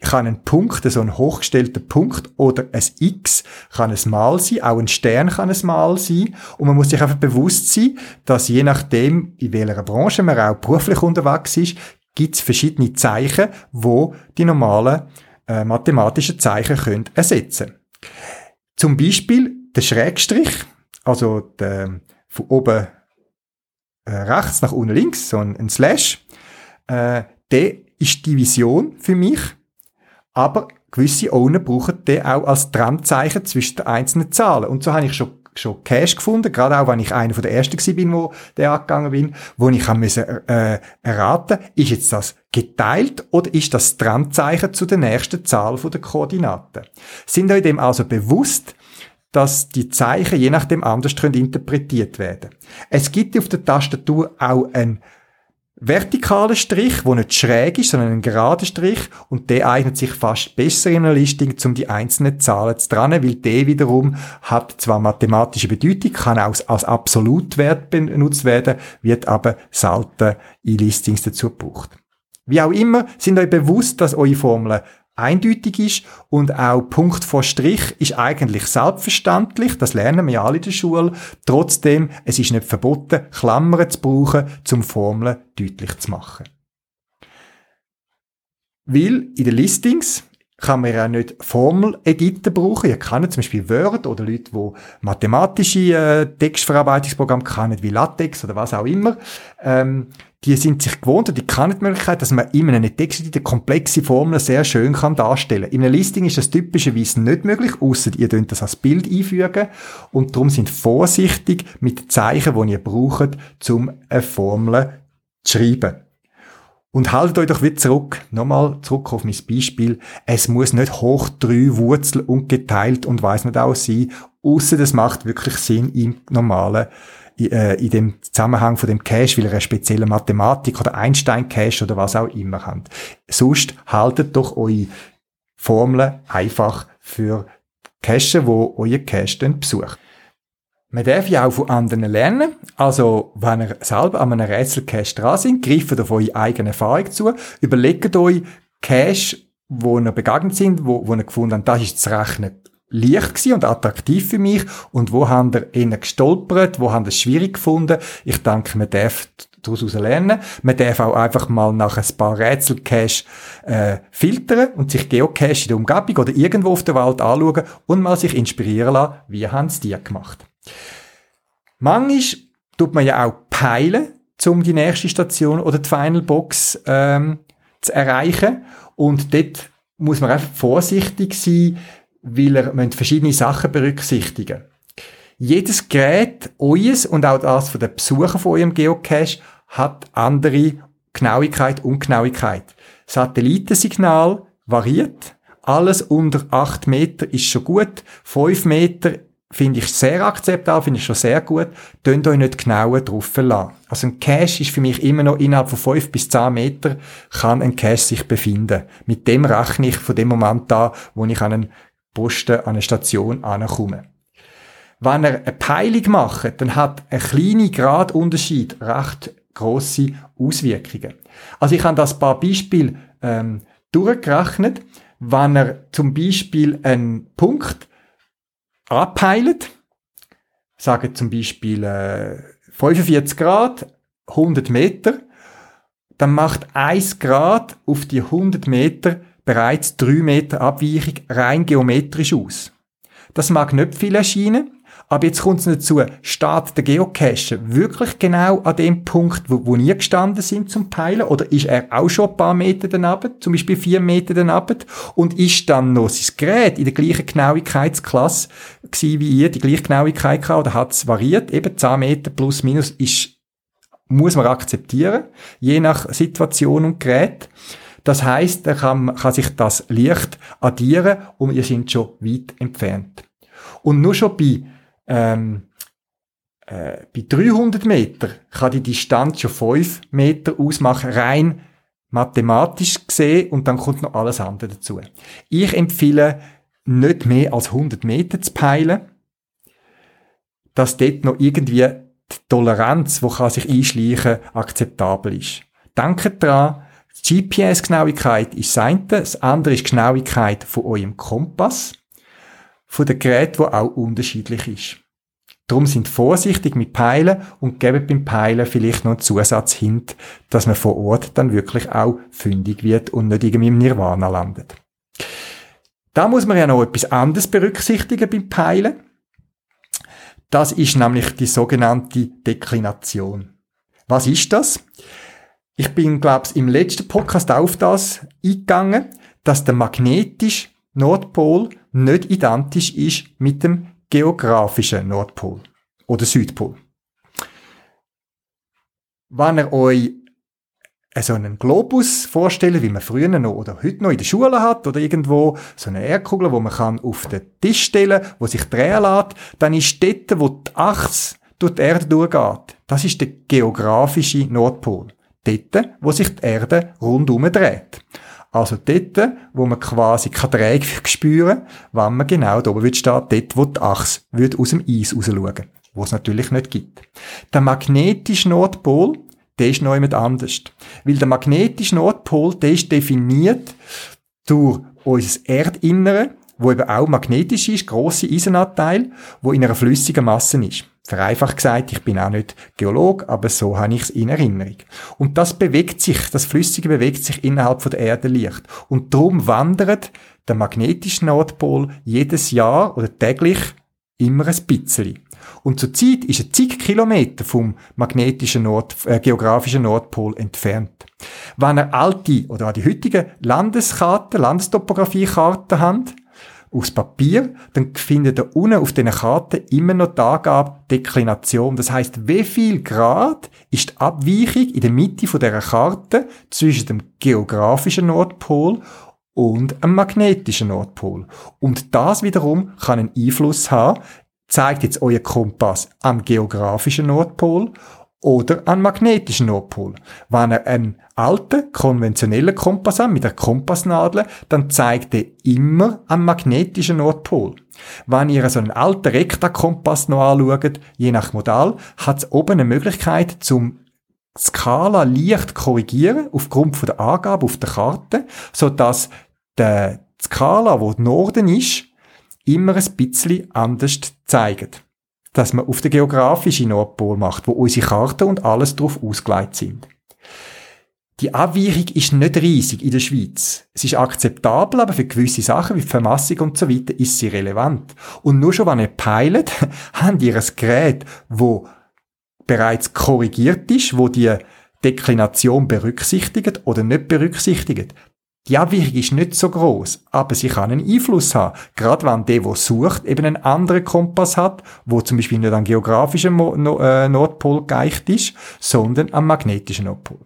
kann ein Punkt, so ein hochgestellter Punkt oder ein X kann es Mal sein, auch ein Stern kann es Mal sein. Und man muss sich einfach bewusst sein, dass je nachdem, in welcher Branche man auch beruflich unterwegs ist, gibt es verschiedene Zeichen, wo die normalen äh, mathematischen Zeichen können ersetzen Zum Beispiel der Schrägstrich, also der, von oben äh, rechts nach unten links, so ein, ein Slash, äh, der ist die Vision für mich aber gewisse Owner brauchen den auch als Trennzeichen zwischen den einzelnen Zahlen. Und so habe ich schon schon Cash gefunden, gerade auch wenn ich einer von der ersten gewesen bin, wo der angegangen bin, wo ich haben müssen äh, erraten, ist jetzt das geteilt oder ist das Trennzeichen zu der nächsten Zahl der Koordinaten? Sind euch dem also bewusst, dass die Zeichen je nachdem anders interpretiert werden. Es gibt auf der Tastatur auch ein vertikaler Strich, wo nicht schräg ist, sondern ein gerader Strich und der eignet sich fast besser in einer Listing, um die einzelnen Zahlen zu trennen, weil der wiederum hat zwar mathematische Bedeutung, kann auch als Absolutwert benutzt werden, wird aber selten in Listings dazu gebraucht. Wie auch immer, sind euch bewusst, dass eure Formeln eindeutig ist und auch Punkt vor Strich ist eigentlich selbstverständlich, das lernen wir alle in der Schule. Trotzdem, es ist nicht verboten, Klammern zu brauchen, zum Formeln deutlich zu machen. Weil in den Listings kann man ja nicht Formel-Editen brauchen. Ihr kennt zum Beispiel Word oder Leute, die mathematische äh, Textverarbeitungsprogramme kennen, wie LaTeX oder was auch immer. Ähm, die sind sich gewohnt und die kennen die Möglichkeit, dass man in einer Textedite komplexe Formeln sehr schön kann darstellen. In einem Listing ist das typischerweise nicht möglich, außer ihr könnt das als Bild einfügen und darum sind vorsichtig mit Zeichen, die ihr braucht, um eine Formel zu schreiben. Und haltet euch doch wieder zurück. Nochmal zurück auf mein Beispiel. Es muss nicht hoch drei Wurzel und geteilt und weiss nicht auch sein. Außer das macht wirklich Sinn im normalen äh, in dem Zusammenhang von dem Cache, weil ihr eine spezielle Mathematik oder Einstein-Cache oder was auch immer habt. Sonst haltet doch eure Formeln einfach für Cache, wo euer Cache dann besucht. Man darf ja auch von anderen lernen. Also, wenn ihr selber an einem Rätselcache dran seid, greift auf eure eigene Erfahrung zu, überlegt euch Cache, wo ihr begegnet sind, wo, wo ihr gefunden habt, das ist zu rechnen leicht und attraktiv für mich und wo haben ihr eher gestolpert, wo haben ihr es schwierig gefunden. Ich denke, man darf daraus lernen. Man darf auch einfach mal nach ein paar Rätselcache äh, filtern und sich Geocache in der Umgebung oder irgendwo auf der Welt anschauen und mal sich inspirieren lassen, wie haben es die gemacht. Manchmal tut man ja auch peilen, um die nächste Station oder die Final Box ähm, zu erreichen. Und dort muss man einfach vorsichtig sein, weil er verschiedene Sachen berücksichtigen Jedes Gerät, eues und auch das von den Besuchern von eurem Geocache, hat andere Genauigkeit, Ungenauigkeit. Satellitensignal variiert. Alles unter 8 Meter ist schon gut. 5 Meter finde ich sehr akzeptabel, finde ich schon sehr gut. Tönt euch nicht genauer drauf verlassen. Also ein Cache ist für mich immer noch innerhalb von 5 bis 10 Meter kann ein Cache sich befinden. Mit dem rechne ich von dem Moment an, wo ich an einen Posten, an eine Station ankomme. Wenn er eine Peilung macht, dann hat ein kleiner Gradunterschied recht grosse Auswirkungen. Also ich habe das paar Beispiele ähm, durchgerechnet. Wenn er zum Beispiel einen Punkt abpeilt, sagen zum Beispiel äh, 45 Grad, 100 Meter, dann macht 1 Grad auf die 100 Meter bereits 3 Meter Abweichung rein geometrisch aus. Das mag nicht viel erscheinen, aber jetzt kommt es dazu, steht der Geocacher wirklich genau an dem Punkt, wo, wo ihr gestanden sind zum Peilen? Oder ist er auch schon ein paar Meter daneben, zum Beispiel vier Meter daneben? Und ist dann noch sein Gerät in der gleichen Genauigkeitsklasse gewesen wie ihr, die gleiche Genauigkeit gehabt, oder hat es variiert? Eben 10 Meter plus minus ist, muss man akzeptieren, je nach Situation und Gerät. Das heißt, er kann, kann sich das leicht addieren und ihr seid schon weit entfernt. Und nur schon bei ähm, äh, bei 300 Meter kann die Distanz schon 5 Meter ausmachen, rein mathematisch gesehen, und dann kommt noch alles andere dazu. Ich empfehle, nicht mehr als 100 Meter zu peilen, dass dort noch irgendwie die Toleranz, die kann sich einschleichen, akzeptabel ist. Denkt dran, GPS-Genauigkeit ist das eine, das andere ist die Genauigkeit von eurem Kompass von den Geräten, wo auch unterschiedlich ist. Darum sind vorsichtig mit Peilen und geben beim Peilen vielleicht noch einen Zusatz hin, dass man vor Ort dann wirklich auch fündig wird und nicht irgendwie im Nirvana landet. Da muss man ja noch etwas anderes berücksichtigen beim Peilen. Das ist nämlich die sogenannte Deklination. Was ist das? Ich bin, glaube ich, im letzten Podcast auf das eingegangen, dass der magnetische Nordpol nicht identisch ist mit dem geografischen Nordpol oder Südpol. Wenn ihr euch so einen Globus vorstellen, wie man früher noch oder heute noch in der Schule hat oder irgendwo so eine Erdkugel, wo man kann auf den Tisch stellen, wo sich drehen lässt, dann ist dort, wo die Achse durch die Erde durchgeht, das ist der geografische Nordpol. Dort, wo sich die Erde rundum dreht. Also dort, wo man quasi keine Träge spüren, wenn man genau da oben steht, dort, wo die Achse aus dem Eis raus schauen wo es natürlich nicht gibt. Der magnetische Nordpol, der ist noch jemand anders. Weil der magnetische Nordpol, der ist definiert durch unser Erdinnere, wo eben auch magnetisch ist, grosse Eisenanteil, wo in einer flüssigen Masse ist. Vereinfacht gesagt, ich bin auch nicht Geolog, aber so habe ich es in Erinnerung. Und das bewegt sich, das Flüssige bewegt sich innerhalb von der Erde leicht. Und darum wandert der magnetische Nordpol jedes Jahr oder täglich immer ein bisschen. Und zur Zeit ist er zig Kilometer vom magnetischen Nord, äh, geografischen Nordpol entfernt. Wenn er alte oder die heutigen Landeskarten, Landestopographiekarten habt, aufs Papier, dann findet ihr unten auf diesen Karten immer noch die Angabe Deklination. Das heißt, wie viel Grad ist die Abweichung in der Mitte von dieser Karte zwischen dem geografischen Nordpol und einem magnetischen Nordpol. Und das wiederum kann einen Einfluss haben zeigt jetzt euer Kompass am geografischen Nordpol oder am magnetischen Nordpol. Wenn ihr einen alten, konventionellen Kompass habt, mit der Kompassnadel, dann zeigt er immer am magnetischen Nordpol. Wenn ihr so einen alten Rekta-Kompass noch anschaut, je nach Modell, hat es oben eine Möglichkeit zum Skala leicht korrigieren, aufgrund von der Angabe auf der Karte, so dass der Skala, wo Norden ist, immer ein bisschen anders zeigt. Dass man auf den geografischen Nordpol macht, wo unsere Karten und alles drauf ausgelegt sind. Die Abweichung ist nicht riesig in der Schweiz. Es ist akzeptabel, aber für gewisse Sachen wie Vermassung und so weiter ist sie relevant. Und nur schon, wenn ihr peilt, habt ihr ein Gerät, wo bereits korrigiert ist, wo die Deklination berücksichtigt oder nicht berücksichtigt. Die Abweichung ist nicht so groß, aber sie kann einen Einfluss haben. Gerade wenn der, der sucht, eben einen anderen Kompass hat, wo zum Beispiel nicht am geografischen Mo no äh, Nordpol geeicht ist, sondern am magnetischen Nordpol.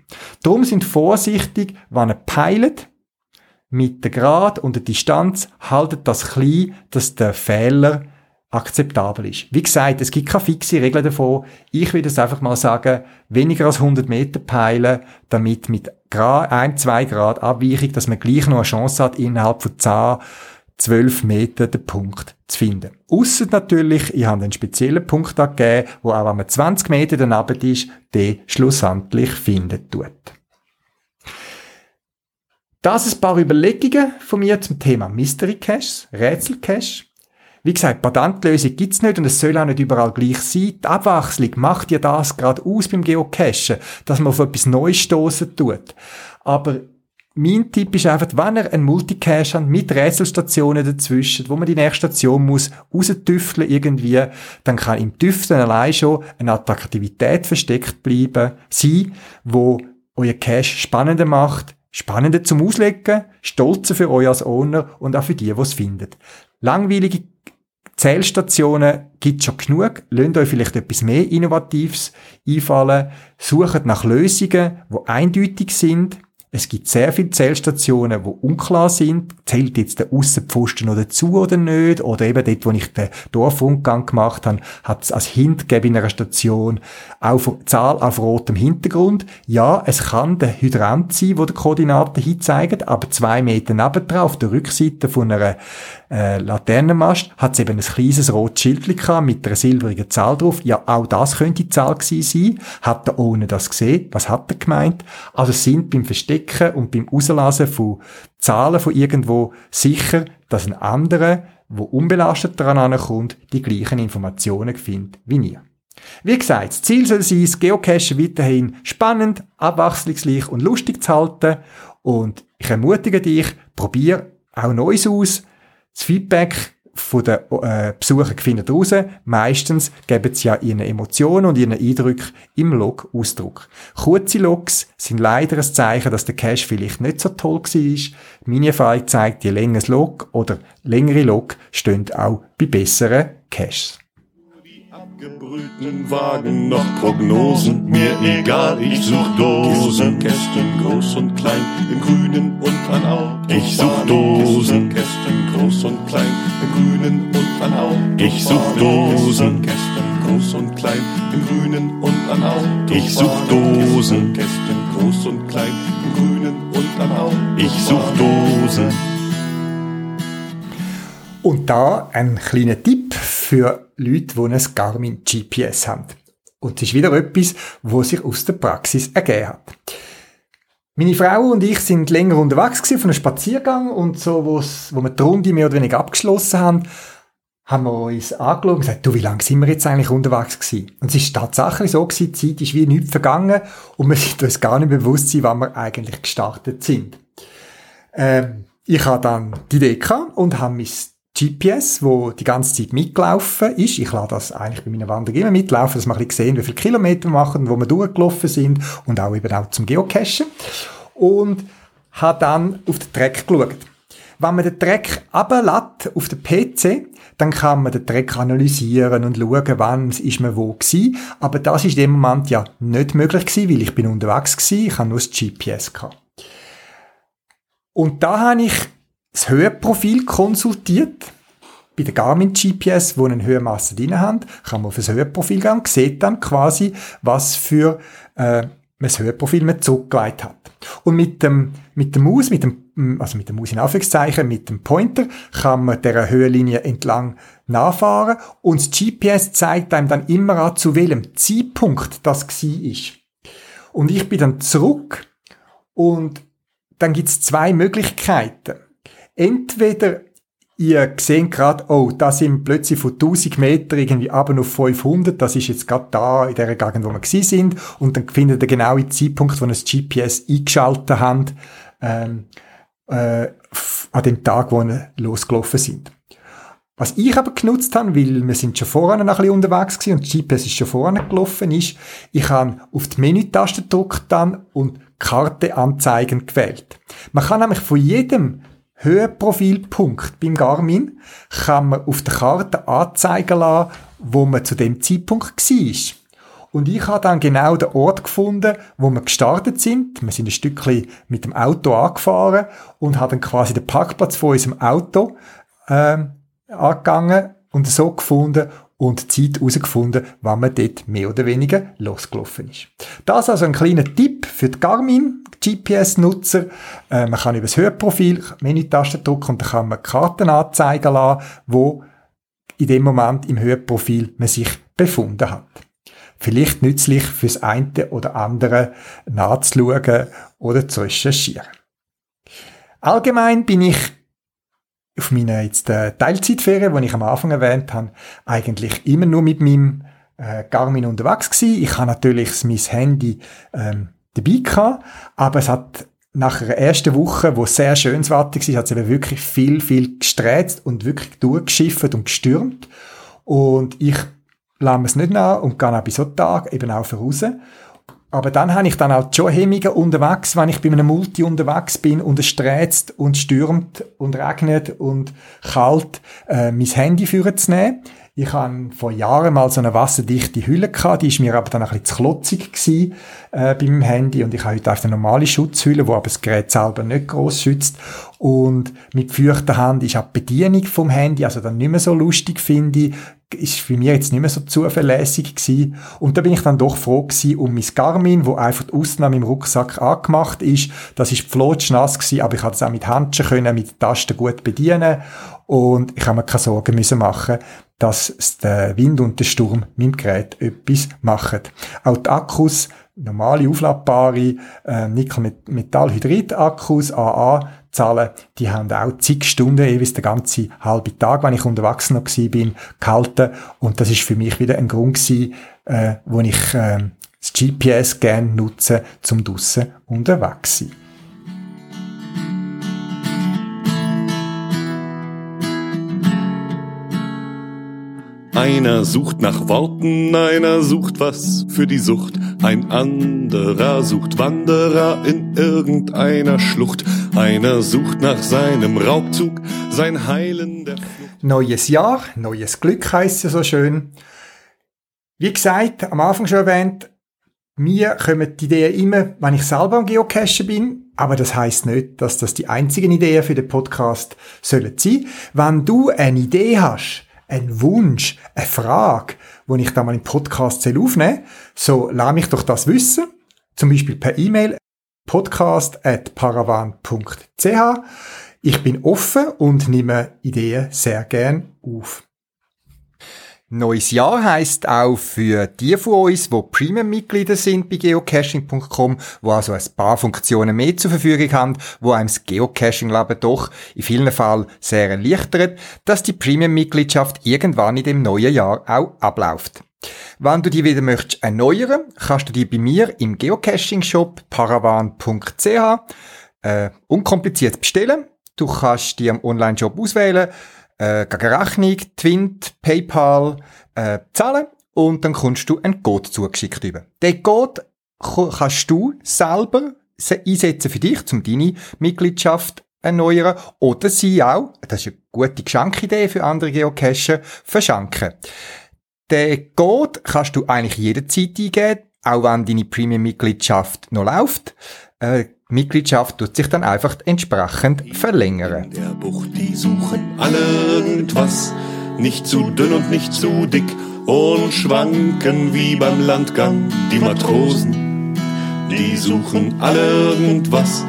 Darum sind vorsichtig, wenn ihr peilt, mit der Grad und der Distanz, haltet das klein, dass der Fehler akzeptabel ist. Wie gesagt, es gibt keine fixe Regel davon. Ich würde es einfach mal sagen, weniger als 100 Meter peilen, damit mit Grad, 1, 2 Grad Abweichung, dass man gleich noch eine Chance hat, innerhalb von 10, 12 Meter den Punkt zu finden. Ausser natürlich, ich habe einen speziellen Punkt angegeben, wo auch wenn man 20 Meter daneben ist, den schlussendlich finden tut. Das ein paar Überlegungen von mir zum Thema Mystery Cache, Rätsel Cache. Wie gesagt, Patentlösung gibt's nicht und es soll auch nicht überall gleich sein. Die Abwechslung macht ja das gerade aus beim Geocachen, dass man auf etwas Neues stoßen tut. Aber mein Tipp ist einfach, wenn ihr einen Multicache habt mit Rätselstationen dazwischen, wo man die nächste Station muss raustüfteln irgendwie, dann kann im Tüfteln allein schon eine Attraktivität versteckt bleiben, sein, wo euer Cache spannender macht, spannender zum Auslegen, stolzer für euch als Owner und auch für die, die es findet. Langweilige Zählstationen gibt schon genug. Lasst euch vielleicht etwas mehr Innovatives einfallen. Sucht nach Lösungen, die eindeutig sind, es gibt sehr viele Zählstationen, die unklar sind. Zählt jetzt der Aussenpfosten noch dazu oder nicht? Oder eben dort, wo ich den Dorfrundgang gemacht habe, hat es als Hint gegeben in einer Station auf, Zahl auf rotem Hintergrund. Ja, es kann der Hydrant sein, wo der Koordinaten hinzeigt, aber zwei Meter nebendran auf der Rückseite von einer äh, Laternenmast hat es eben ein kleines rotes Schild mit einer silbrigen Zahl drauf. Ja, auch das könnte die Zahl gewesen sein. Hat der ohne das gesehen? Was hat er gemeint? Also sind beim Verstecken und beim Auslassen von Zahlen von irgendwo sicher, dass ein anderer, wo unbelastet daran kommt, die gleichen Informationen findet wie ihr. Wie gesagt, das Ziel soll sein, das Geocachen weiterhin spannend, abwechslungsreich und lustig zu halten. Und ich ermutige dich, probier auch Neues aus, das Feedback von den äh, Besuchern findet raus. Meistens geben sie ja ihre Emotionen und ihre Eindrücke im Log Ausdruck. Kurze Logs sind leider ein Zeichen, dass der Cache vielleicht nicht so toll war. Meine Erfahrung zeigt, je länger das Log oder längere Log stehen auch bei besseren Caches gebrühten Wagen noch Prognosen. Mir egal, ich such Dosen. Kästen groß und klein, im Grünen und an Au. Ich such Dosen. Kästen groß und klein, im Grünen und an Au. Ich such Dosen. Kästen groß und klein, im Grünen und an Au. Ich such Dosen. Kästen groß und klein, im Grünen und an Au. Ich such Dosen. Und da ein kleiner Tipp für Leute, die ein Garmin GPS haben. Und es ist wieder etwas, wo sich aus der Praxis ergeben hat. Meine Frau und ich sind länger unterwegs gewesen, von einem Spaziergang und so, wo's, wo wir die Runde mehr oder weniger abgeschlossen haben, haben wir uns angeschaut und gesagt, du, wie lange sind wir jetzt eigentlich unterwegs gewesen? Und es ist tatsächlich so gewesen, die Zeit ist wie nichts vergangen und wir sind uns gar nicht bewusst sein, wann wir eigentlich gestartet sind. Ähm, ich habe dann die Idee gehabt und habe mein GPS, wo die ganze Zeit mitgelaufen ist. Ich lasse das eigentlich bei meiner Wanderung immer mitlaufen, dass wir ein sehen, wie viele Kilometer wir machen, wo wir durchgelaufen sind und auch eben auch zum Geocachen. Und habe dann auf den Track geschaut. Wenn man den Track ablädt auf den PC, dann kann man den Track analysieren und schauen, wann ist man wo gewesen. Aber das ist dem Moment ja nicht möglich gewesen, weil ich bin unterwegs gewesen, ich habe nur das GPS gehabt. Und da habe ich das Höhenprofil konsultiert bei der Garmin GPS, wo eine Höhenmasse drin haben, kann man auf ein Höhenprofil gehen und sieht dann quasi, was für äh, ein Höhenprofil man zurückgelegt hat. Und mit dem, mit dem Maus, mit dem, also mit dem Maus in Anführungszeichen, mit dem Pointer, kann man dieser Höhenlinie entlang nachfahren und das GPS zeigt einem dann immer an, zu welchem Zeitpunkt das war. Und ich bin dann zurück und dann gibt's zwei Möglichkeiten. Entweder ihr seht gerade, oh, da sind plötzlich von 1000 Meter irgendwie aber auf 500, das ist jetzt gerade da in der Gegend, wo wir gewesen sind, und dann findet ihr genau den Zeitpunkt, wo ihr das GPS eingeschaltet habt, ähm, äh, an dem Tag, wo wir losgelaufen sind. Was ich aber genutzt habe, weil wir sind schon noch ein bisschen unterwegs gewesen und GPS ist schon vorher gelaufen, ist, ich habe auf die Menütaste gedrückt dann und Karte anzeigen gewählt. Man kann nämlich von jedem Höhenprofilpunkt beim Garmin kann man auf der Karte anzeigen lassen, wo man zu dem Zeitpunkt war. Und ich habe dann genau den Ort gefunden, wo wir gestartet sind. Wir sind ein Stückchen mit dem Auto angefahren und haben dann quasi den Parkplatz von unserem Auto ähm, angegangen und so gefunden und Zeit herausgefunden, wann man dort mehr oder weniger losgelaufen ist. Das also ein kleiner Tipp für die Garmin GPS-Nutzer. Äh, man kann über das Höhenprofil Menütaste drücken und dann kann man Karten anzeigen lassen, wo in dem Moment im Höhenprofil man sich befunden hat. Vielleicht nützlich fürs eine oder andere nachzuschauen oder zu recherchieren. Allgemein bin ich auf meiner jetzt äh, Teilzeitferien, die ich am Anfang erwähnt habe, eigentlich immer nur mit meinem äh, Garmin unterwegs gewesen. Ich habe natürlich mein Handy ähm, dabei gehabt, aber es hat nach der ersten Woche, wo sehr schönes Wetter war, hat es eben wirklich viel, viel gesträzt und wirklich durchgeschifft und gestürmt. Und ich lasse es nicht nach und gehe auch bei so Tagen eben auch voraus. Aber dann habe ich dann auch schon Hemmungen unterwegs, wenn ich bei einem Multi unterwegs bin und es sträzt und stürmt und regnet und kalt, äh, mein Handy führen. Ich habe vor Jahren mal so eine wasserdichte Hülle gehabt, die ist mir aber dann ein bisschen zu klotzig gewesen, äh, bei meinem Handy. Und ich habe heute einfach eine normale Schutzhülle, wo aber das Gerät selber nicht groß schützt. Und mit feuchter Hand ist auch die Bedienung vom Handy also dann nicht mehr so lustig, finde ich, ist für mich jetzt nicht mehr so zuverlässig gewesen. Und da bin ich dann doch froh gewesen um mein Garmin, wo einfach die Ausnahme im Rucksack angemacht ist. Das ist nass gewesen, aber ich konnte es auch mit Handschuhen können, mit Tasten gut bedienen. Und ich habe mir keine Sorgen müssen machen, dass der Wind und der Sturm meinem Gerät etwas machen. Auch die Akkus, normale aufladbare äh, Nickel-Metall-Hydrid-Akkus, AA, Zahlen, die haben auch zig Stunden, jeweils den ganzen halben Tag, wenn ich unterwegs noch bin, gehalten. Und das ist für mich wieder ein Grund gewesen, äh, wo ich äh, das GPS gerne nutze, zum draussen unterwegs zu sein. Einer sucht nach Worten, einer sucht was für die Sucht, ein anderer sucht Wanderer in irgendeiner Schlucht, einer sucht nach seinem Raubzug, sein Heilen der Flucht. Neues Jahr, neues Glück heißt es so schön. Wie gesagt, am Anfang schon erwähnt, mir kommen die Ideen immer, wenn ich selber am Geocachen bin, aber das heißt nicht, dass das die einzigen Ideen für den Podcast sollen sein. Wenn du eine Idee hast, ein Wunsch, eine Frage, wo ich da mal im Podcast aufnehmen soll, so lass mich doch das wissen. Zum Beispiel per E-Mail podcast.paravan.ch. Ich bin offen und nehme Ideen sehr gern auf. Neues Jahr heißt auch für die von uns, die Premium-Mitglieder sind bei geocaching.com, wo also ein paar Funktionen mehr zur Verfügung haben, wo einem das Geocaching-Leben doch in vielen Fällen sehr erleichtert, dass die Premium-Mitgliedschaft irgendwann in dem neuen Jahr auch abläuft. Wenn du die wieder möchtest erneuern, kannst du die bei mir im Geocaching-Shop paravan.ch äh, unkompliziert bestellen. Du kannst die am Online-Shop auswählen, äh, gegen Rechnung, Twint, PayPal äh, zahlen und dann kommst du einen Code zugeschickt über. Den Code kannst du selber einsetzen für dich, um deine Mitgliedschaft erneuern oder sie auch, das ist eine gute Geschenkidee für andere Geocacher, verschenken. Den Code kannst du eigentlich jederzeit eingeben, auch wenn deine Premium-Mitgliedschaft noch läuft. Äh, Mitgliedschaft tut sich dann einfach entsprechend verlängern. In der Bucht, die suchen alle irgendwas, nicht zu dünn und nicht zu dick und schwanken wie beim Landgang die Matrosen. Die suchen alle irgendwas,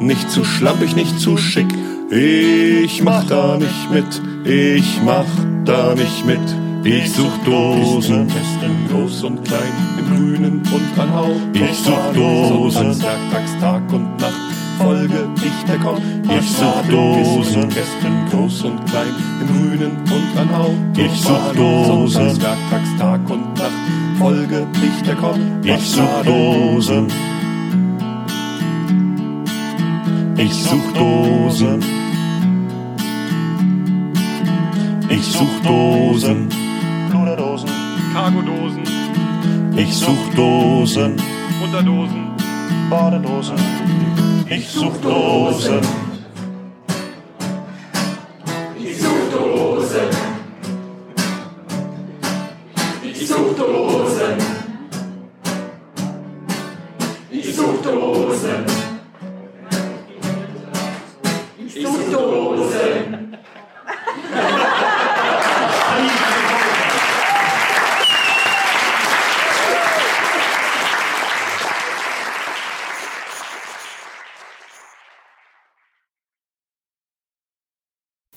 nicht zu schlampig, nicht zu schick. Ich mach da nicht mit, ich mach da nicht mit. Ich such Dosen, Kästen, groß und klein, im Grünen und an Hau. Ich such Dosen, und Nacht, folge ich der Komm. Ich such Dosen, Kästen, groß und klein, im Grünen und an Hau. Ich such Dosen, Werktags, Tag und Nacht, folge ich der Komm. Ich such Dosen. Ich such Dosen. Ich such Dosen. Pluderdosen. Cargodosen, Ich such Dosen. Unterdosen, Badedosen. Ich such Dosen.